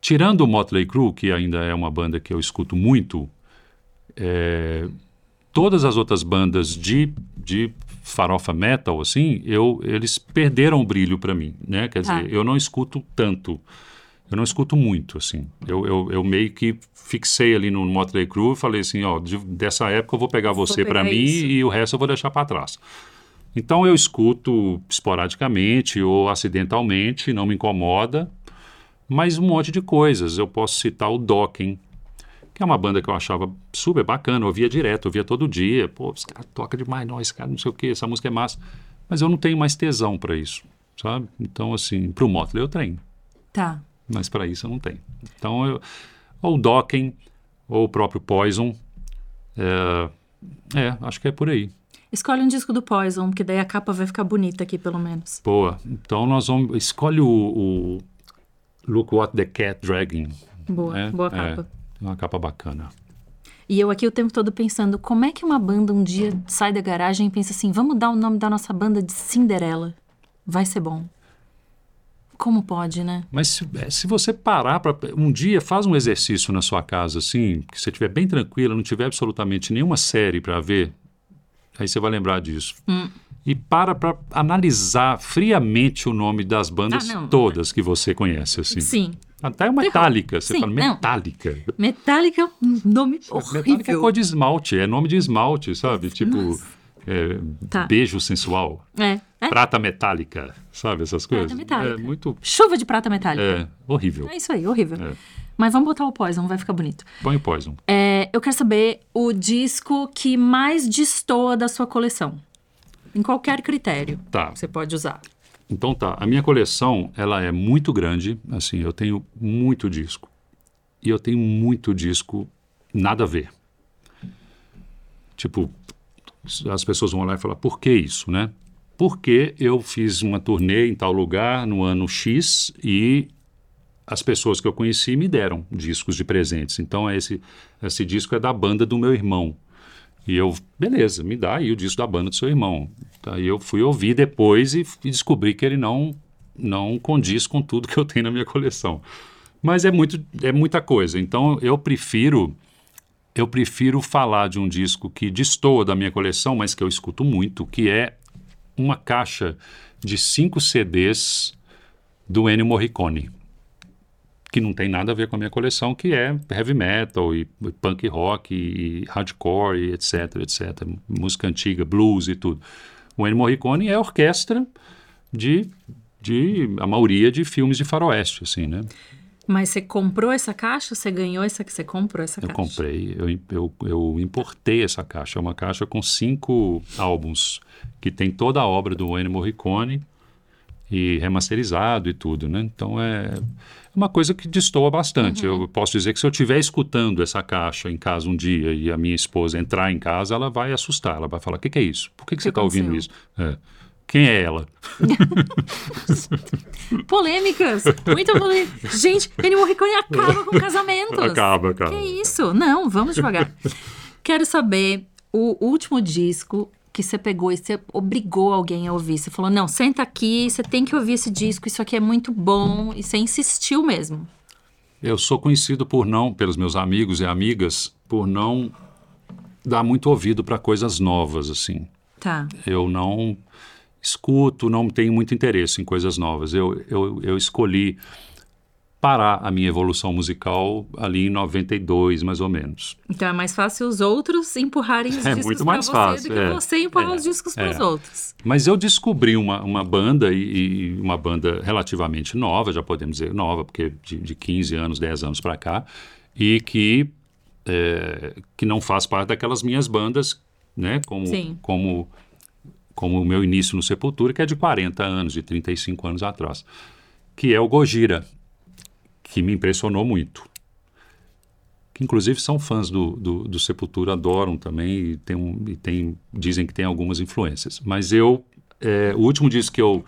tirando o Motley Crue, que ainda é uma banda que eu escuto muito, é, todas as outras bandas de, de farofa metal, assim, eu, eles perderam o brilho para mim, né? Quer dizer, ah. eu não escuto tanto, eu não escuto muito, assim. Eu, eu, eu meio que fixei ali no Motley Crue e falei assim, ó, de, dessa época eu vou pegar você para mim isso. e o resto eu vou deixar para trás. Então eu escuto esporadicamente ou acidentalmente, não me incomoda, mas um monte de coisas. Eu posso citar o Dokken, que é uma banda que eu achava super bacana, eu ouvia direto, eu ouvia todo dia. Pô, esse cara toca demais, não, esse cara não sei o que, essa música é massa. Mas eu não tenho mais tesão para isso, sabe? Então, assim, pro Motley eu tenho. Tá. Mas para isso eu não tenho. Então, eu, ou Dokken, ou o próprio Poison. É, é, acho que é por aí. Escolhe um disco do Poison, porque daí a capa vai ficar bonita aqui, pelo menos. Boa. Então nós vamos. Escolhe o, o Look What the Cat Dragging. Boa, é, boa capa. É uma capa bacana. E eu aqui o tempo todo pensando, como é que uma banda um dia sai da garagem e pensa assim, vamos dar o nome da nossa banda de Cinderela? Vai ser bom. Como pode, né? Mas se, é, se você parar para um dia, faz um exercício na sua casa, assim, que você estiver bem tranquila, não tiver absolutamente nenhuma série para ver, aí você vai lembrar disso. Hum. E para para analisar friamente o nome das bandas Ah, todas que você conhece, assim. Sim. Até o Metallica, você Sim, fala não. Metallica. Metallica é um nome Metallica é horrível. cor de esmalte, é nome de esmalte, sabe? Tipo, é, Tá. beijo sensual, É. é. prata metálica, sabe? Essas coisas. metálica. É muito. Chuva de prata metálica. É, horrível. É isso aí, horrível. É. Mas vamos botar o Poison, vai ficar bonito. Põe o Poison. É, eu quero saber o disco que mais destoa da sua coleção. Em qualquer critério. Tá. Você pode usar. Então tá, a minha coleção, ela é muito grande, assim, eu tenho muito disco. E eu tenho muito disco nada a ver. Tipo, as pessoas vão olhar e falar, por que isso, né? Porque eu fiz uma turnê em tal lugar no ano X e as pessoas que eu conheci me deram discos de presentes. Então esse, esse disco é da banda do meu irmão. E eu, beleza, me dá aí o disco da banda do seu irmão. Aí eu fui ouvir depois e, descobri que ele não, não condiz com tudo que eu tenho na minha coleção. Mas é, muito, é muita coisa. Então eu prefiro eu prefiro falar de um disco que destoa da minha coleção, mas que eu escuto muito, que é uma caixa de cinco CDs do Ennio Morricone, que não tem nada a ver com a minha coleção, que é heavy metal e, e punk rock e, e hardcore e etc, etc, música antiga, blues e tudo. O Ennio Morricone é orquestra de, de a maioria de filmes de faroeste, assim, né? Mas você comprou essa caixa? Você ganhou essa que você comprou essa Eu caixa? comprei, eu, eu, eu importei essa caixa. É uma caixa com cinco álbuns, que tem toda a obra do Ennio Morricone e remasterizado e tudo, né? Então é uma coisa que destoa bastante. Eu posso dizer que se eu estiver escutando essa caixa em casa um dia e a minha esposa entrar em casa, ela vai assustar. Ela vai falar, o que, que é isso? Por que, que você está ouvindo isso? É. Quem é ela? Polêmicas! Muito polêmicas. Gente, Ennio Morricone acaba com casamentos. Acaba, acaba. Que isso? Não, vamos devagar. Quero saber o último disco que você pegou e você obrigou alguém a ouvir. Você falou, não, senta aqui, você tem que ouvir esse disco, isso aqui é muito bom. E você insistiu mesmo. Eu sou conhecido por não, pelos meus amigos e amigas, por não dar muito ouvido para coisas novas, assim. Tá. Eu não escuto, não tenho muito interesse em coisas novas. Eu, eu, eu escolhi parar a minha evolução musical ali em 92, mais ou menos. Então é mais fácil os outros empurrarem os É discos muito mais você fácil, do que é. você empurrar É, os discos para os é. outros. Mas eu descobri uma, uma banda, e, e uma banda relativamente nova, já podemos dizer nova, porque de, de 15 anos, 10 anos para cá, e que, é, que não faz parte daquelas minhas bandas, né? Como, Sim. como, como o meu início no Sepultura, que é de 40 anos, de 35 anos atrás, que é o Gojira, que me impressionou muito. Que inclusive são fãs do, do, do Sepultura, adoram também e, tem um, e tem, dizem que tem algumas influências. Mas eu, é, o último disco que eu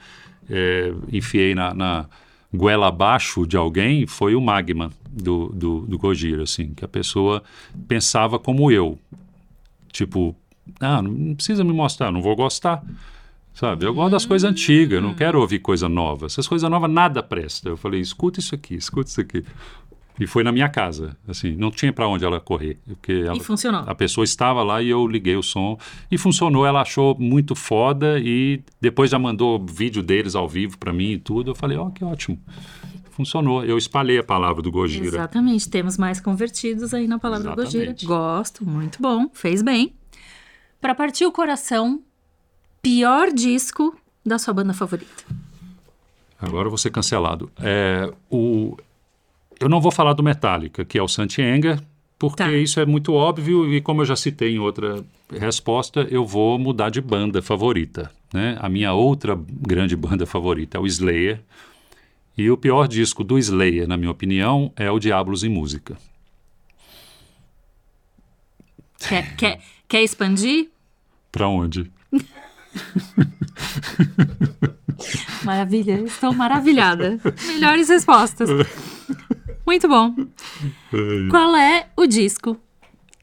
é, enfiei na, na goela abaixo de alguém foi o Magma do, do, do Gojira, assim, que a pessoa pensava como eu. Tipo, ah, não precisa me mostrar, não vou gostar. Sabe? Eu gosto das coisas antigas, eu não quero ouvir coisa nova. Essas coisas novas nada presta. Eu falei, escuta isso aqui, escuta isso aqui. E foi na minha casa, assim, não tinha para onde ela correr, porque ela, E funcionou. a pessoa estava lá e eu liguei o som e funcionou. Ela achou muito foda e depois já mandou vídeo deles ao vivo para mim e tudo. Eu falei, ó, que ótimo. Funcionou. Eu espalhei a palavra do Gojira. Exatamente. Temos mais convertidos aí na palavra do Gojira. Exatamente. Gosto, muito bom. Fez bem. Para partir o coração, pior disco da sua banda favorita. Agora eu vou ser cancelado. É, o, eu não vou falar do Metallica, que é o Santienga, porque Tá. isso é muito óbvio e como eu já citei em outra resposta, eu vou mudar de banda favorita. Né? A minha outra grande banda favorita é o Slayer. E o pior disco do Slayer, na minha opinião, é o Diablos em Música. Quer, quer, quer expandir? Pra onde? Maravilha, estou maravilhada. Melhores respostas. Muito bom. Qual é o disco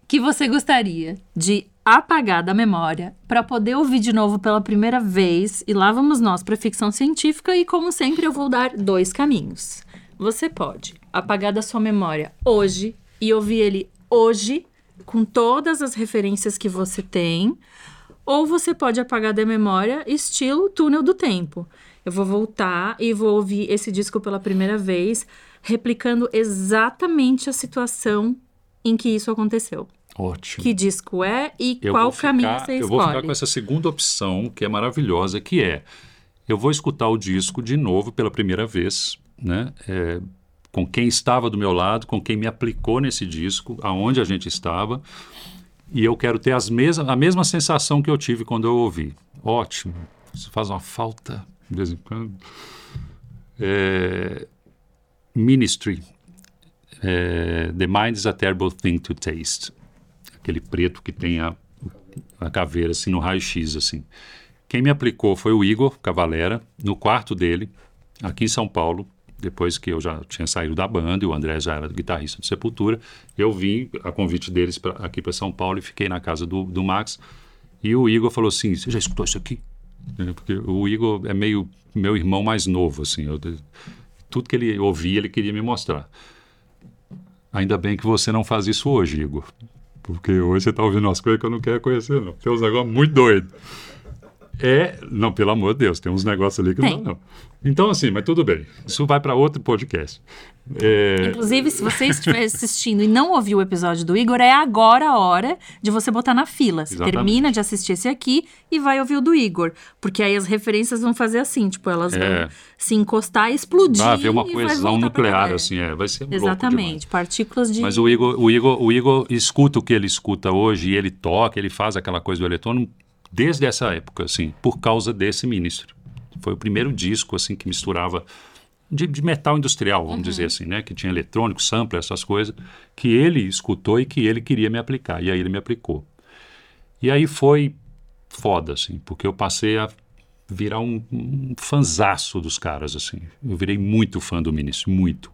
que você gostaria de apagar da memória para poder ouvir de novo pela primeira vez. E lá vamos nós para ficção científica e como sempre eu vou dar dois caminhos. Você pode apagar da sua memória hoje e ouvir ele hoje com todas as referências que você tem, ou você pode apagar da memória estilo túnel do tempo. Eu vou voltar e vou ouvir esse disco pela primeira vez, replicando exatamente a situação em que isso aconteceu. Ótimo. Que disco é e Eu qual vou caminho ficar- você Eu escolhe. vou ficar com essa segunda opção, que é maravilhosa, que é eu vou escutar o disco de novo pela primeira vez, né? É, com quem estava do meu lado, com quem me aplicou nesse disco, aonde a gente estava, e eu quero ter as mesmas, a mesma sensação que eu tive quando eu ouvi. Ótimo. Isso faz uma falta de vez em quando. É, Ministry. É, The Mind is a Terrible Thing to Taste aquele preto que tem a, a caveira assim no raio-x assim. Quem me aplicou foi o Igor Cavalera, no quarto dele, aqui em São Paulo, depois que eu já tinha saído da banda e o André já era guitarrista do Sepultura. Eu vim a convite deles pra, aqui para São Paulo e fiquei na casa do, do Max. E o Igor falou assim: Você já escutou isso aqui? Porque o Igor é meio meu irmão mais novo, assim. eu- tudo que ele ouvia, ele queria me mostrar. Ainda bem que você não faz isso hoje, Igor. Porque hoje você está ouvindo umas coisas que eu não quero conhecer, não. Tem uns negócios muito doidos. É, não, pelo amor de Deus, tem uns negócios ali que Tem. não dá, não. Então, assim, mas tudo bem. Isso vai para outro podcast. É, Inclusive, se você estiver assistindo e não ouviu o episódio do Igor, é agora a hora de você botar na fila. Você Exatamente. termina de assistir esse aqui e vai ouvir o do Igor. Porque aí as referências vão fazer assim, tipo, elas É. vão se encostar e explodir. vai haver uma coesão nuclear, assim, é, vai ser louco Exatamente, partículas de. Mas o Igor, o, Igor, o Igor escuta o que ele escuta hoje e ele toca, ele faz aquela coisa do eletrônico desde essa época, assim, por causa desse ministro. Foi o primeiro disco, assim, que misturava de, de metal industrial, vamos dizer assim, né? Que tinha eletrônico, sampler, essas coisas, que ele escutou e que ele queria me aplicar. E aí ele me aplicou. E aí foi foda, assim, porque eu passei a virar um, um fanzaço dos caras, assim. Eu virei muito fã do Ministry, muito.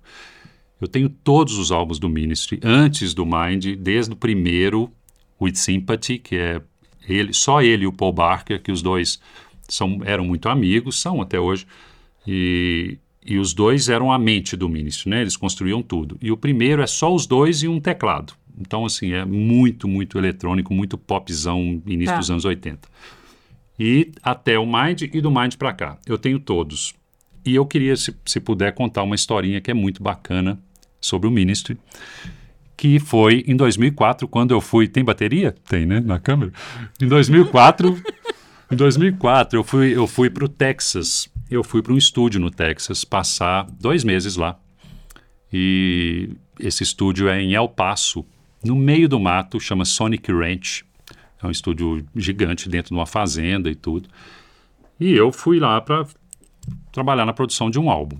Eu tenho todos os álbuns do Ministry, antes do Mind, desde o primeiro, With Sympathy, que é ele, só ele e o Paul Barker, que os dois são, eram muito amigos, são até hoje, e, e os dois eram a mente do Ministry, né? Eles construíam tudo. E o primeiro é só os dois e um teclado. Então, assim, é muito, muito eletrônico, muito popzão, início Tá. dos anos 80. E até o Mind e do Mind para cá. Eu tenho todos. E eu queria, se, se puder, contar uma historinha que é muito bacana sobre o Ministry, que foi em 2004, quando eu fui... Tem bateria? Tem, né? Na câmera? Em 2004... em 2004, eu fui, eu fui para o Texas. Eu fui para um estúdio no Texas, passar dois meses lá. E esse estúdio é em El Paso, no meio do mato, chama Sonic Ranch. É um estúdio gigante dentro de uma fazenda e tudo. E eu fui lá para trabalhar na produção de um álbum.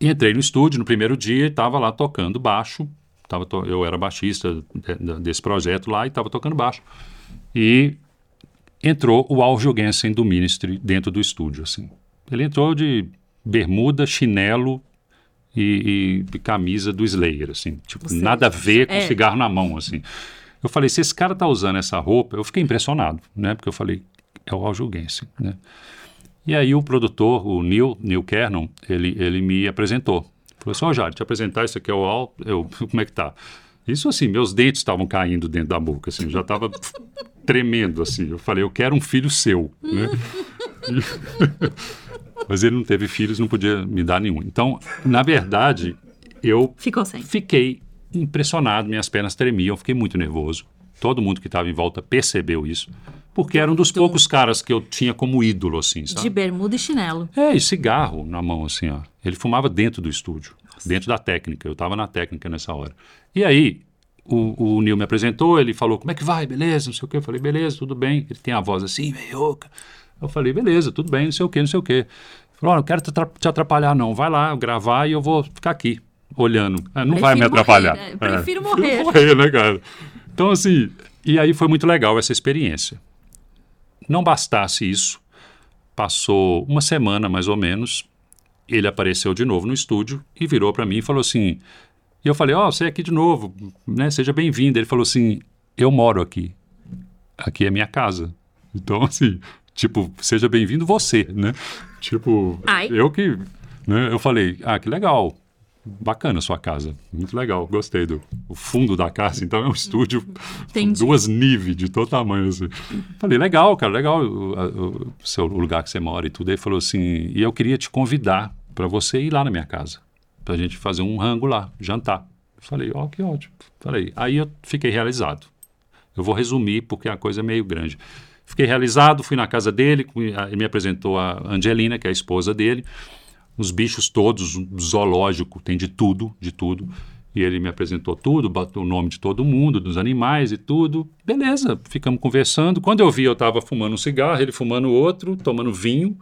E entrei no estúdio no primeiro dia e estava lá tocando baixo. Tava to- eu era baixista de- de- desse projeto lá e estava tocando baixo. E entrou o Al Jourgensen do Ministry dentro do estúdio. Assim. Ele entrou de bermuda, chinelo e, e camisa do Slayer. Assim. Tipo, Você- nada a ver com é. cigarro na mão. Assim. Eu falei, se esse cara tá usando essa roupa, eu fiquei impressionado, né? Porque eu falei, é o Al Jourgensen, né? E aí o produtor, o Neil, Neil Kernon, ele, ele me apresentou. Falou assim, ó, Jário, te apresentar, isso aqui é o Al, eu, como é que tá? Isso assim, meus dentes estavam caindo dentro da boca, assim, eu já estava tremendo, assim. Eu falei, eu quero um filho seu, né? Mas ele não teve filhos, não podia me dar nenhum. Então, na verdade, eu Ficou sem. Fiquei impressionado, minhas pernas tremiam, fiquei muito nervoso. Todo mundo que estava em volta percebeu isso, porque era um dos poucos caras que eu tinha como ídolo, assim, sabe? De bermuda e chinelo. É, e cigarro na mão, assim, ó. Ele fumava dentro do estúdio, dentro da técnica. Eu estava na técnica nessa hora. E aí, o, o Neil me apresentou, ele falou, como é que vai, beleza, não sei o quê. Eu falei, beleza, tudo bem. Ele tem a voz assim, meioca. Eu falei, beleza, tudo bem, não sei o quê, não sei o quê. Ele falou, "Ó, não quero te atra- te atrapalhar, não. Vai lá gravar e eu vou ficar aqui, olhando. Ah, não vai me Prefiro atrapalhar. morrer, né? Prefiro É, morrer. morrer, né, cara? Então, assim, e aí foi muito legal essa experiência. Não bastasse isso, passou uma semana mais ou menos, ele apareceu de novo no estúdio e virou para mim e falou assim: E eu falei, ó, oh, você é aqui de novo, né? Seja bem-vindo. Ele falou assim, eu moro aqui. Aqui é minha casa. Então, assim, tipo, seja bem-vindo você, né? Tipo, Ai. eu que... Né? Eu falei, ah, que legal. Bacana a sua casa. Muito legal. Gostei do o fundo da casa. Então, é um estúdio Entendi. duas níveis de todo tamanho. Assim. Falei, legal, cara, legal o, o, o seu o lugar que você mora e tudo. Ele falou assim, e eu queria te convidar para você ir lá na minha casa para a gente fazer um rango lá, jantar. Falei, ó, oh, que ótimo. Falei, aí eu fiquei realizado. Eu vou resumir porque a coisa é meio grande. Fiquei realizado, fui na casa dele, ele me apresentou a Angelina, que é a esposa dele, os bichos todos, zoológico, tem de tudo, de tudo. E ele me apresentou tudo, bateu o nome de todo mundo, dos animais e tudo. Beleza, ficamos conversando. Quando eu vi, eu estava fumando um cigarro, ele fumando outro, tomando vinho,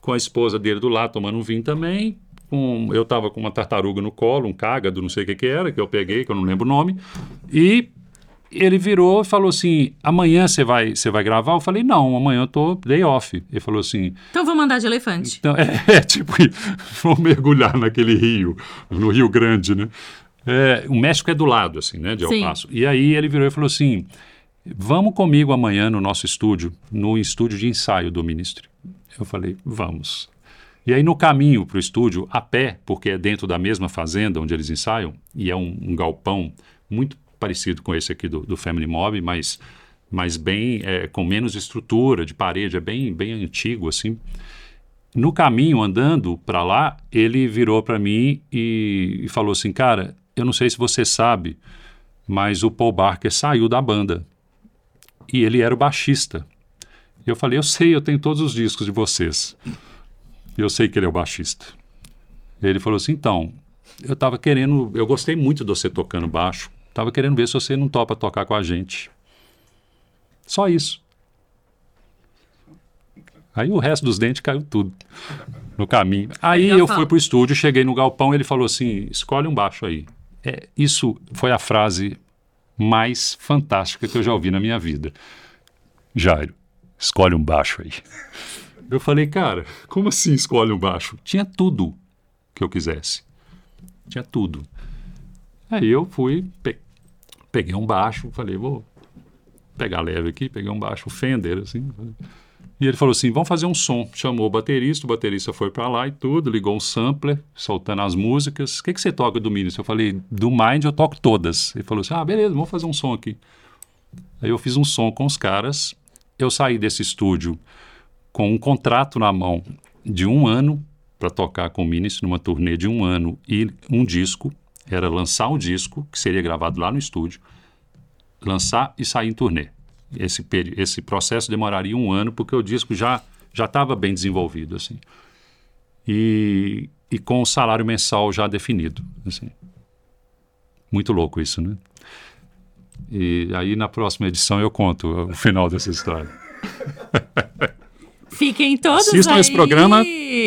com a esposa dele do lado tomando um vinho também com, eu estava com uma tartaruga no colo, um cágado, não sei o que, que era, que eu peguei, que eu não lembro o nome, e ele virou e falou assim: amanhã você vai, você vai gravar? Eu falei: não, amanhã eu tô day off. Ele falou assim: então vou mandar de elefante. Então, é, é tipo, vou mergulhar naquele rio, no Rio Grande, né? É, o México é do lado, assim, né, de El Paso. E aí ele virou e falou assim: vamos comigo amanhã no nosso estúdio, no estúdio de ensaio do ministro. Eu falei: vamos. E aí, no caminho para o estúdio, a pé, porque é dentro da mesma fazenda onde eles ensaiam, e é um, um galpão muito parecido com esse aqui do, do Family Mob, mas, mas bem é, com menos estrutura de parede, é bem, bem antigo assim. No caminho, andando para lá, ele virou para mim e, e falou assim: Cara, eu não sei se você sabe, mas o Paul Barker saiu da banda. E ele era o baixista. Eu falei: Eu sei, eu tenho todos os discos de vocês. Eu sei que ele é o baixista. Ele falou assim: então, eu estava querendo, eu gostei muito de você tocando baixo, estava querendo ver se você não topa tocar com a gente. Só isso. Aí o resto dos dentes caiu tudo no caminho. Aí eu fui pro estúdio, cheguei no galpão, ele falou assim: escolhe um baixo aí. É, isso foi a frase mais fantástica que eu já ouvi na minha vida. Jairo, escolhe um baixo aí. Eu falei, cara, como assim escolhe um baixo? Tinha tudo que eu quisesse. Tinha tudo. Aí eu fui, pe peguei um baixo, falei, vou pegar leve aqui, peguei um baixo Fender, assim. E ele falou assim, vamos fazer um som. Chamou o baterista, o baterista foi para lá e tudo, ligou um sampler, soltando as músicas. O que, que você toca do Minis? Eu falei, do Mind eu toco todas. Ele falou assim, ah, beleza, vamos fazer um som aqui. Aí eu fiz um som com os caras. Eu saí desse estúdio com um contrato na mão de um ano para tocar com o Minis numa turnê de um ano e um disco. Era lançar um disco, que seria gravado lá no estúdio, lançar e sair em turnê. Esse, esse processo demoraria um ano, porque o disco já já estava bem desenvolvido, assim. E, e com o salário mensal já definido, assim. Muito louco isso, né? E aí na próxima edição eu conto o final dessa história. Fiquem todos Assistam aí. esse programa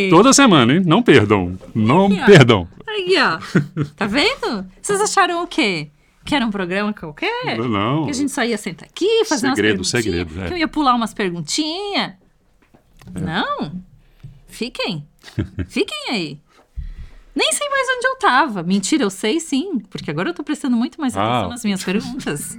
toda semana, hein? Não perdam. Não Aí, perdam. Aí, ó. Tá vendo? Vocês acharam o quê? Que era um programa qualquer? Não, não. Que a gente só ia sentar aqui, fazer Segredo, umas perguntinhas? segredo, é. Que eu ia pular umas perguntinhas? Não. Fiquem. Fiquem aí. Nem sei mais onde eu tava. Mentira, eu sei sim, porque agora eu tô prestando muito mais atenção Ah. nas minhas perguntas.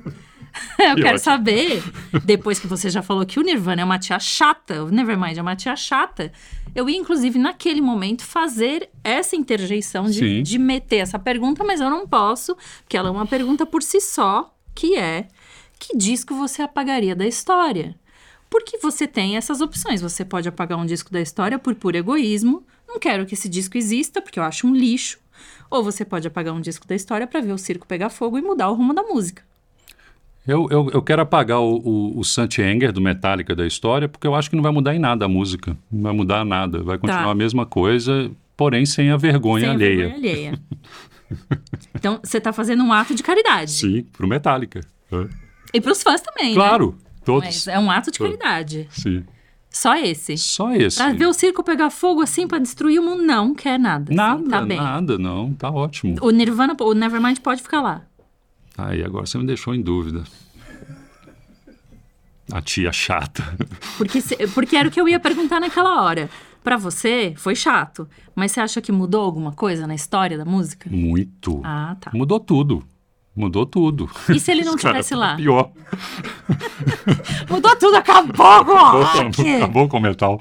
eu Que quero ótimo. saber, depois que você já falou que o Nirvana é uma tia chata, o Nevermind é uma tia chata, eu ia, inclusive, naquele momento, fazer essa interjeição de, de meter essa pergunta, mas eu não posso, porque ela é uma pergunta por si só, que é: que disco você apagaria da história? Porque você tem essas opções. Você pode apagar um disco da história por puro egoísmo. Não quero que esse disco exista, porque eu acho um lixo. Ou você pode apagar um disco da história para ver o circo pegar fogo e mudar o rumo da música. Eu, eu, eu quero apagar o, o, o Santi Enger do Metallica da história, porque eu acho que não vai mudar em nada a música. Não vai mudar nada. Vai continuar Tá. a mesma coisa, porém sem a vergonha Sem a alheia. vergonha alheia. então, você tá fazendo um ato de caridade. Sim, pro Metallica. É. E pros fãs também, né? Claro, todos. Mas é um ato de caridade. Sim. Só esse. Só esse. Pra ver o circo pegar fogo assim, pra destruir o mundo, não quer nada. assim, Nada, tá bem. nada, não. Tá ótimo. O Nirvana, o Nevermind pode ficar lá. Aí, agora você me deixou em dúvida. A tia chata. Porque, se- porque era o que eu ia perguntar naquela hora. Pra você, foi chato. Mas você acha que mudou alguma coisa na história da música? Muito. Ah, tá. Mudou tudo. Mudou tudo. E se ele não Os caras tivesse tão lá? Pior. Mudou tudo, acabou com o rock! acabou com o metal.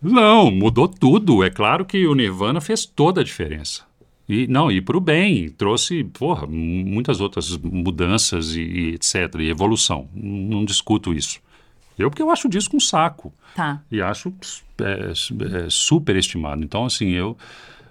Não, mudou tudo. É claro que o Nirvana fez toda a diferença. E não, e para o bem, trouxe, porra, muitas outras mudanças e, e etc, e evolução. Não discuto isso. Eu porque eu acho o disco um saco Tá. e acho é, é, super estimado. Então, assim, eu.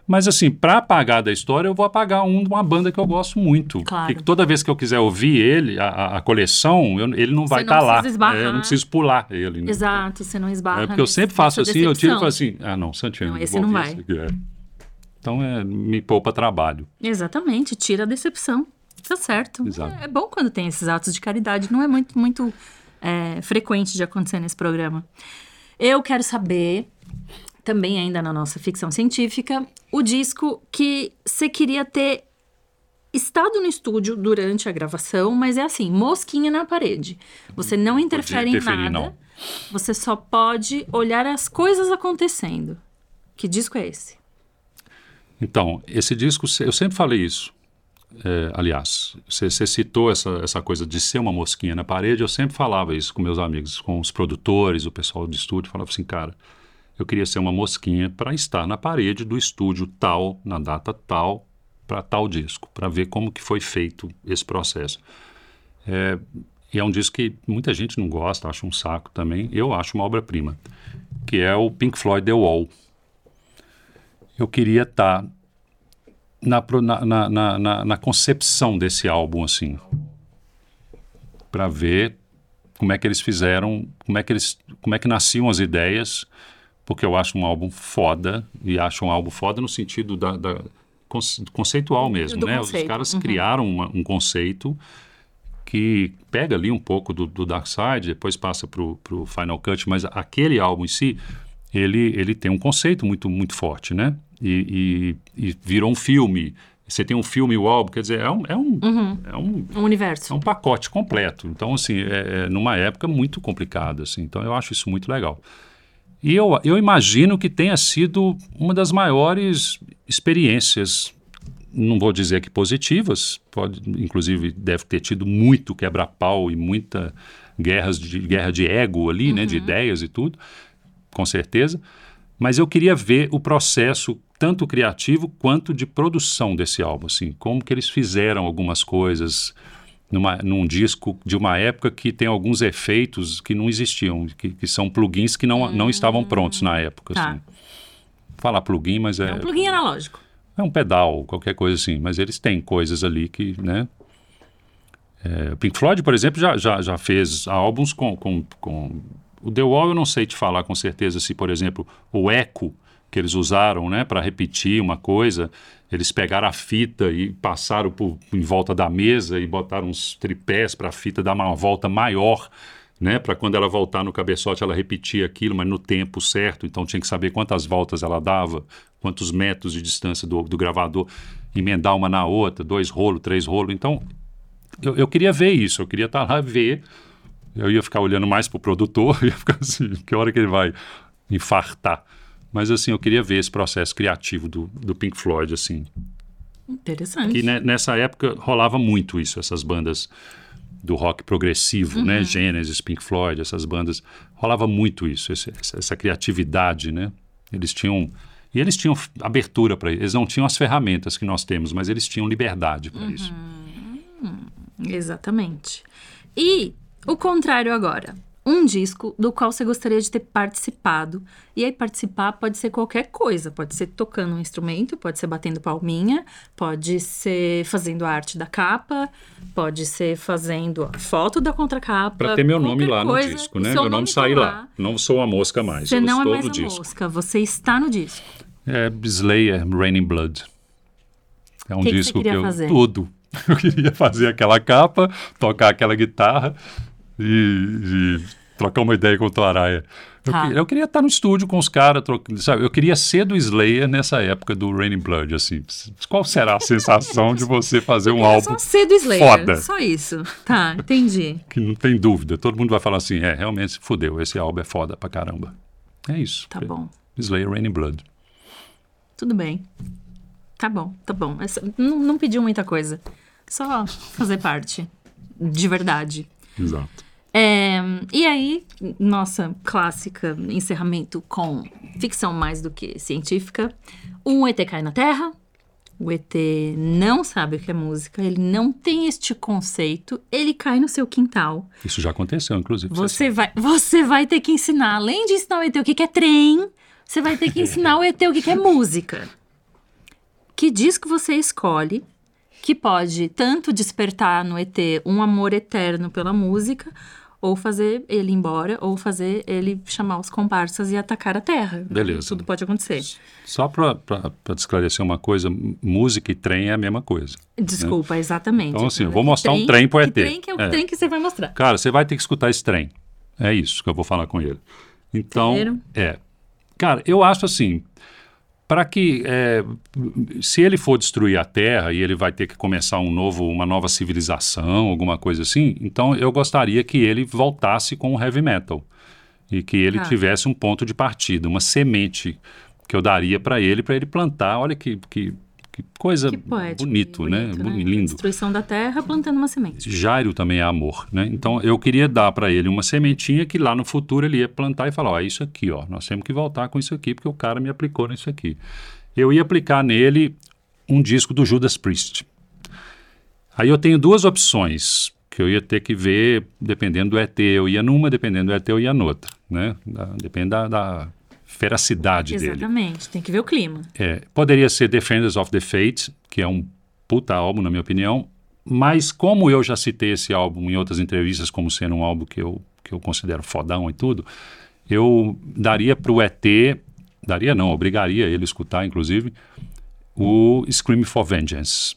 Mas, assim, para apagar da história, eu vou apagar um de uma banda que eu gosto muito. Claro. E que toda vez que eu quiser ouvir ele, a, a- coleção, eu- ele não vai estar lá. precisa esbarrar. É, eu não preciso pular ele. né? Exato, você não esbarra. É porque eu sempre faço assim, eu tiro e decepção. falo assim, ah, não, Santiago, Não, esse não vai. esse aqui, é. Então, é, me poupa trabalho. Exatamente, tira a decepção. Tá certo. Exato. É, é bom quando tem esses atos de caridade. Não é muito, muito é, frequente de acontecer nesse programa. Eu quero saber, também ainda na nossa ficção científica, o disco que você queria ter estado no estúdio durante a gravação, mas é assim, mosquinha na parede. Você não interfere em nada. não. Você só pode olhar as coisas acontecendo. Que disco é esse? Então, esse disco, eu sempre falei isso. É, aliás, você, citou essa, essa coisa de ser uma mosquinha na parede, eu sempre falava isso com meus amigos, com os produtores, o pessoal do estúdio, falava assim, cara, eu queria ser uma mosquinha para estar na parede do estúdio tal, na data tal, para tal disco, para ver como que foi feito esse processo. É, e é um disco que muita gente não gosta, acha um saco também, eu acho uma obra-prima, que é o Pink Floyd The Wall. Eu queria estar na, pro- na, na, na, na- na concepção desse álbum, assim, para ver como é que eles fizeram, como é que eles, como é que nasciam as ideias, porque eu acho um álbum foda e acho um álbum foda no sentido da, da conce- conceitual mesmo, Do né? conceito, Os caras uhum. criaram uma- um conceito que pega ali um pouco do, do Dark Side, depois passa para o Final Cut, mas aquele álbum em si, ele, ele tem um conceito muito, muito forte, né? E, e, e virou um filme. Você tem um filme o álbum, quer dizer, é um, é um, é um, Um universo. é um pacote completo. Então, assim, é, é numa época muito complicada, assim. Então, eu acho isso muito legal. E eu, eu imagino que tenha sido uma das maiores experiências, não vou dizer que positivas, pode, inclusive deve ter tido muito quebra-pau e muita guerras de, guerra de ego ali, né, de ideias e tudo, com certeza. Mas eu queria ver o processo tanto criativo quanto de produção desse álbum, assim, como que eles fizeram algumas coisas numa, num disco de uma época que tem alguns efeitos que não existiam, que, que são plugins que não, não estavam prontos na época. Tá. Assim. Falar plugin, mas é, É um plugin analógico. é um pedal, qualquer coisa assim, mas eles têm coisas ali que, né? É, o Pink Floyd, por exemplo, já, já, já fez álbuns com, com, com... O The Wall eu não sei te falar com certeza se, por exemplo, o eco que eles usaram, né, para repetir uma coisa, eles pegaram a fita e passaram por, em volta da mesa e botaram uns tripés para a fita dar uma volta maior, né, para quando ela voltar no cabeçote ela repetir aquilo, mas no tempo certo, então tinha que saber quantas voltas ela dava, quantos metros de distância do, do gravador, emendar uma na outra, dois rolos, três rolos, então eu, eu queria ver isso, eu queria estar lá ver. Eu ia ficar olhando mais pro produtor, ia ficar assim, que hora que ele vai infartar. Mas assim, eu queria ver esse processo criativo do, do Pink Floyd, assim. Interessante. Que ne- nessa época rolava muito isso, essas bandas do rock progressivo, né? Genesis, Pink Floyd, essas bandas. Rolava muito isso, esse- essa, essa criatividade, né? Eles tinham. E eles tinham abertura para isso. Eles não tinham as ferramentas que nós temos, mas eles tinham liberdade para isso. Exatamente. E o contrário agora. Um disco do qual você gostaria de ter participado. E aí, participar pode ser qualquer coisa. Pode ser tocando um instrumento, pode ser batendo palminha, pode ser fazendo a arte da capa, pode ser fazendo a foto da contracapa. Para ter meu nome lá no coisa, disco, o né? Meu nome tá sair lá. Não sou a mosca mais. Você não é mais no a disco. mosca, você está no disco. É Slayer, Raining Blood. É um Que que disco que, queria eu. fazer? Tudo. Eu queria fazer aquela capa, tocar aquela guitarra e, e trocar uma ideia com o Toaraia. Eu, Tá. eu queria estar no estúdio com os caras, sabe? Eu queria ser do Slayer nessa época do Raining Blood, assim. Qual será a sensação de você fazer um É álbum só ser do Slayer, foda. só isso. Tá, entendi. que não tem dúvida? Todo mundo vai falar assim, é, realmente fudeu, esse álbum é foda pra caramba. É isso. Tá bom. Slayer Raining Blood. Tudo bem. Tá bom, tá bom. Essa- não, não pediu muita coisa. Só fazer parte. De verdade. Exato. É, e aí, nossa clássica encerramento com ficção mais do que científica. Um ET cai na Terra. O ET não sabe o que é música, ele não tem este conceito, ele cai no seu quintal. Isso já aconteceu, inclusive. Você vai, você vai ter que ensinar, além de ensinar o ET o que é trem, você vai ter que ensinar o ET o que é música. Que disco você escolhe que pode tanto despertar no ET um amor eterno pela música, ou fazer ele ir embora, ou fazer ele chamar os comparsas e atacar a Terra. Beleza. Tudo pode acontecer. Só para esclarecer uma coisa, música e trem é a mesma coisa. Desculpa, exatamente. Então, assim, eu vou mostrar um trem pro que ET. trem que é o É. trem que você vai mostrar. Cara, você vai ter que escutar esse trem. É isso que eu vou falar com ele. Então, Entenderam? é. Cara, eu acho assim, para que é, se ele for destruir a Terra e ele vai ter que começar um novo, uma nova civilização, alguma coisa assim, então eu gostaria que ele voltasse com o heavy metal e que ele Tá. tivesse um ponto de partida, uma semente que eu daria para ele, para ele plantar. Olha que, que, que coisa Que poético. bonito, né? bonito, Boni- Lindo. Destruição da Terra plantando uma semente. Jairo também é amor, né? Então eu queria dar para ele uma sementinha que lá no futuro ele ia plantar e falar, ó, é isso aqui, ó, nós temos que voltar com isso aqui porque o cara me aplicou nisso aqui. Eu ia aplicar nele um disco do Judas Priest. Aí eu tenho duas opções que eu ia ter que ver dependendo do ET, eu ia numa, dependendo do ET eu ia noutra, né? Da- depende da, da feracidade dele. Exatamente, tem que ver o clima. É, poderia ser Defenders of the Fate, que é um puta álbum, na minha opinião. Mas como eu já citei esse álbum em outras entrevistas como sendo um álbum que eu, que eu considero fodão e tudo, eu daria para o ET, daria não, obrigaria ele a escutar, inclusive, o Scream for Vengeance.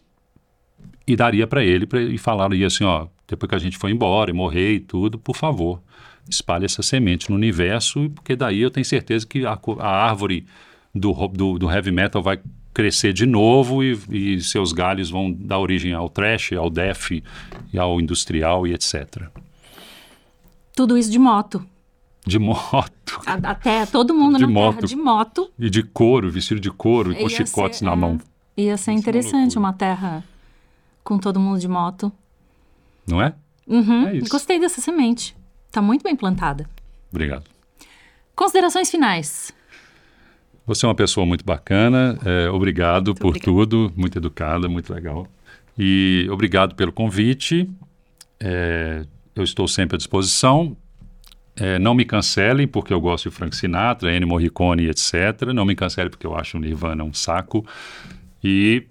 E daria para ele, pra, e falaria assim, ó, depois que a gente foi embora e morrer e tudo, por favor, espalhe essa semente no universo, porque daí eu tenho certeza que a, a árvore do, do, do heavy metal vai crescer de novo e, e seus galhos vão dar origem ao thrash, ao death e ao industrial e etc. Tudo isso de moto. De moto A- Até todo mundo De na moto. Terra de moto. e de couro, vestido de couro e com chicotes ser, na é, mão, Ia ser interessante uma Terra com todo mundo de moto. não é? Uhum, É isso. Gostei dessa semente. Tá muito bem plantada. Obrigado. Considerações finais. Você é uma pessoa muito bacana, é, obrigado por obrigada. tudo, muito educada, muito legal. E obrigado pelo convite. É, eu estou sempre à disposição. É, não me cancelem, porque eu gosto de Frank Sinatra, Ennio Morricone, etc. Não me cancelem, porque eu acho o Nirvana um saco. E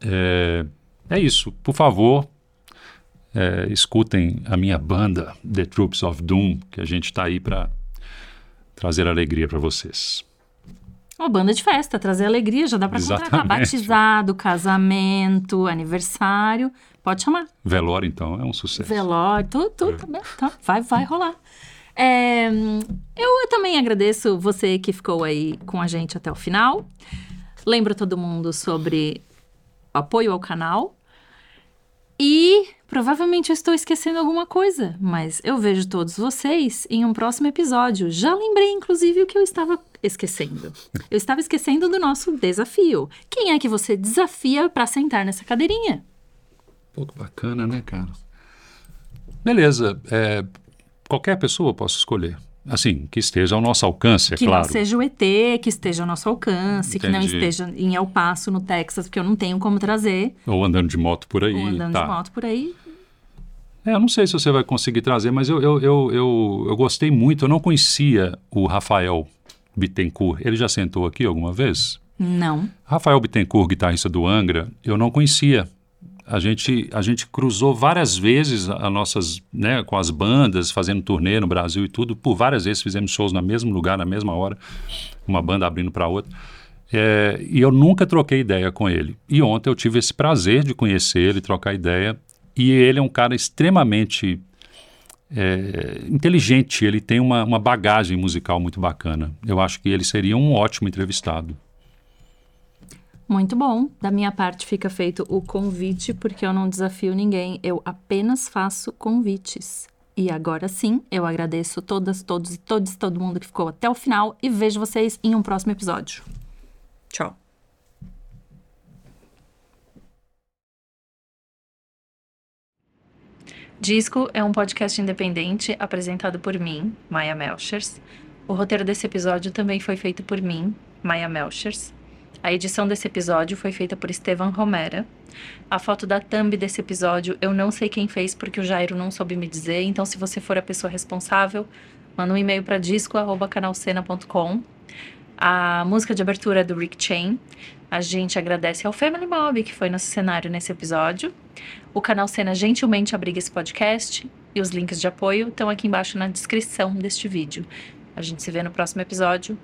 é, é isso. Por favor, é, escutem a minha banda, The Troops of Doom, que a gente está aí para trazer alegria para vocês. Uma banda de festa, trazer alegria, já dá pra contratar. Batizado, casamento, aniversário. Pode chamar. Velório, então, é um sucesso. Velório, tudo, tudo, tá bem, tá, vai, vai rolar. É, eu também agradeço você que ficou aí com a gente até o final. Lembro todo mundo sobre apoio ao canal. E provavelmente eu estou esquecendo alguma coisa, mas eu vejo todos vocês em um próximo episódio. Já lembrei, inclusive, o que eu estava esquecendo. Eu estava esquecendo do nosso desafio. Quem é que você desafia para sentar nessa cadeirinha? Que bacana, né, cara? Beleza. é, qualquer pessoa eu posso escolher. Assim, que esteja ao nosso alcance, é que claro. não seja o ET, que esteja ao nosso alcance, que não Entendi. esteja em El Paso, no Texas, porque eu não tenho como trazer. Ou andando de moto por aí. ou andando tá. de moto por aí. É, eu não sei se você vai conseguir trazer, mas eu, eu, eu, eu, eu gostei muito. Eu não conhecia o Rafael Bittencourt. Ele já sentou aqui alguma vez? Não. Rafael Bittencourt, guitarrista do Angra, eu não conhecia. A gente, a gente cruzou várias vezes a nossas, né, com as bandas, fazendo turnê no Brasil e tudo. Por várias vezes fizemos shows no mesmo lugar, na mesma hora, uma banda abrindo para outra. É, e eu nunca troquei ideia com ele. E ontem eu tive esse prazer de conhecer ele, trocar ideia. E ele é um cara extremamente é, inteligente, ele tem uma, uma bagagem musical muito bacana. Eu acho que ele seria um ótimo entrevistado. Muito bom. Da minha parte fica feito o convite, porque eu não desafio ninguém. Eu apenas faço convites. E agora sim, eu agradeço todas, todos e todos, todo mundo que ficou até o final e vejo vocês em um próximo episódio. Tchau. Disco é um podcast independente apresentado por mim, Maya Melchers. O roteiro desse episódio também foi feito por mim, Maya Melchers. A edição desse episódio foi feita por Estevan Romera. A foto da thumb desse episódio eu não sei quem fez porque o Jairo não soube me dizer, então se você for a pessoa responsável, manda um e-mail para disco@canalcena.com. A música de abertura é do Rick Chain. A gente agradece ao Family Mob, que foi nosso cenário nesse episódio. O canal Cena gentilmente abriga esse podcast e os links de apoio estão aqui embaixo na descrição deste vídeo. A gente se vê no próximo episódio.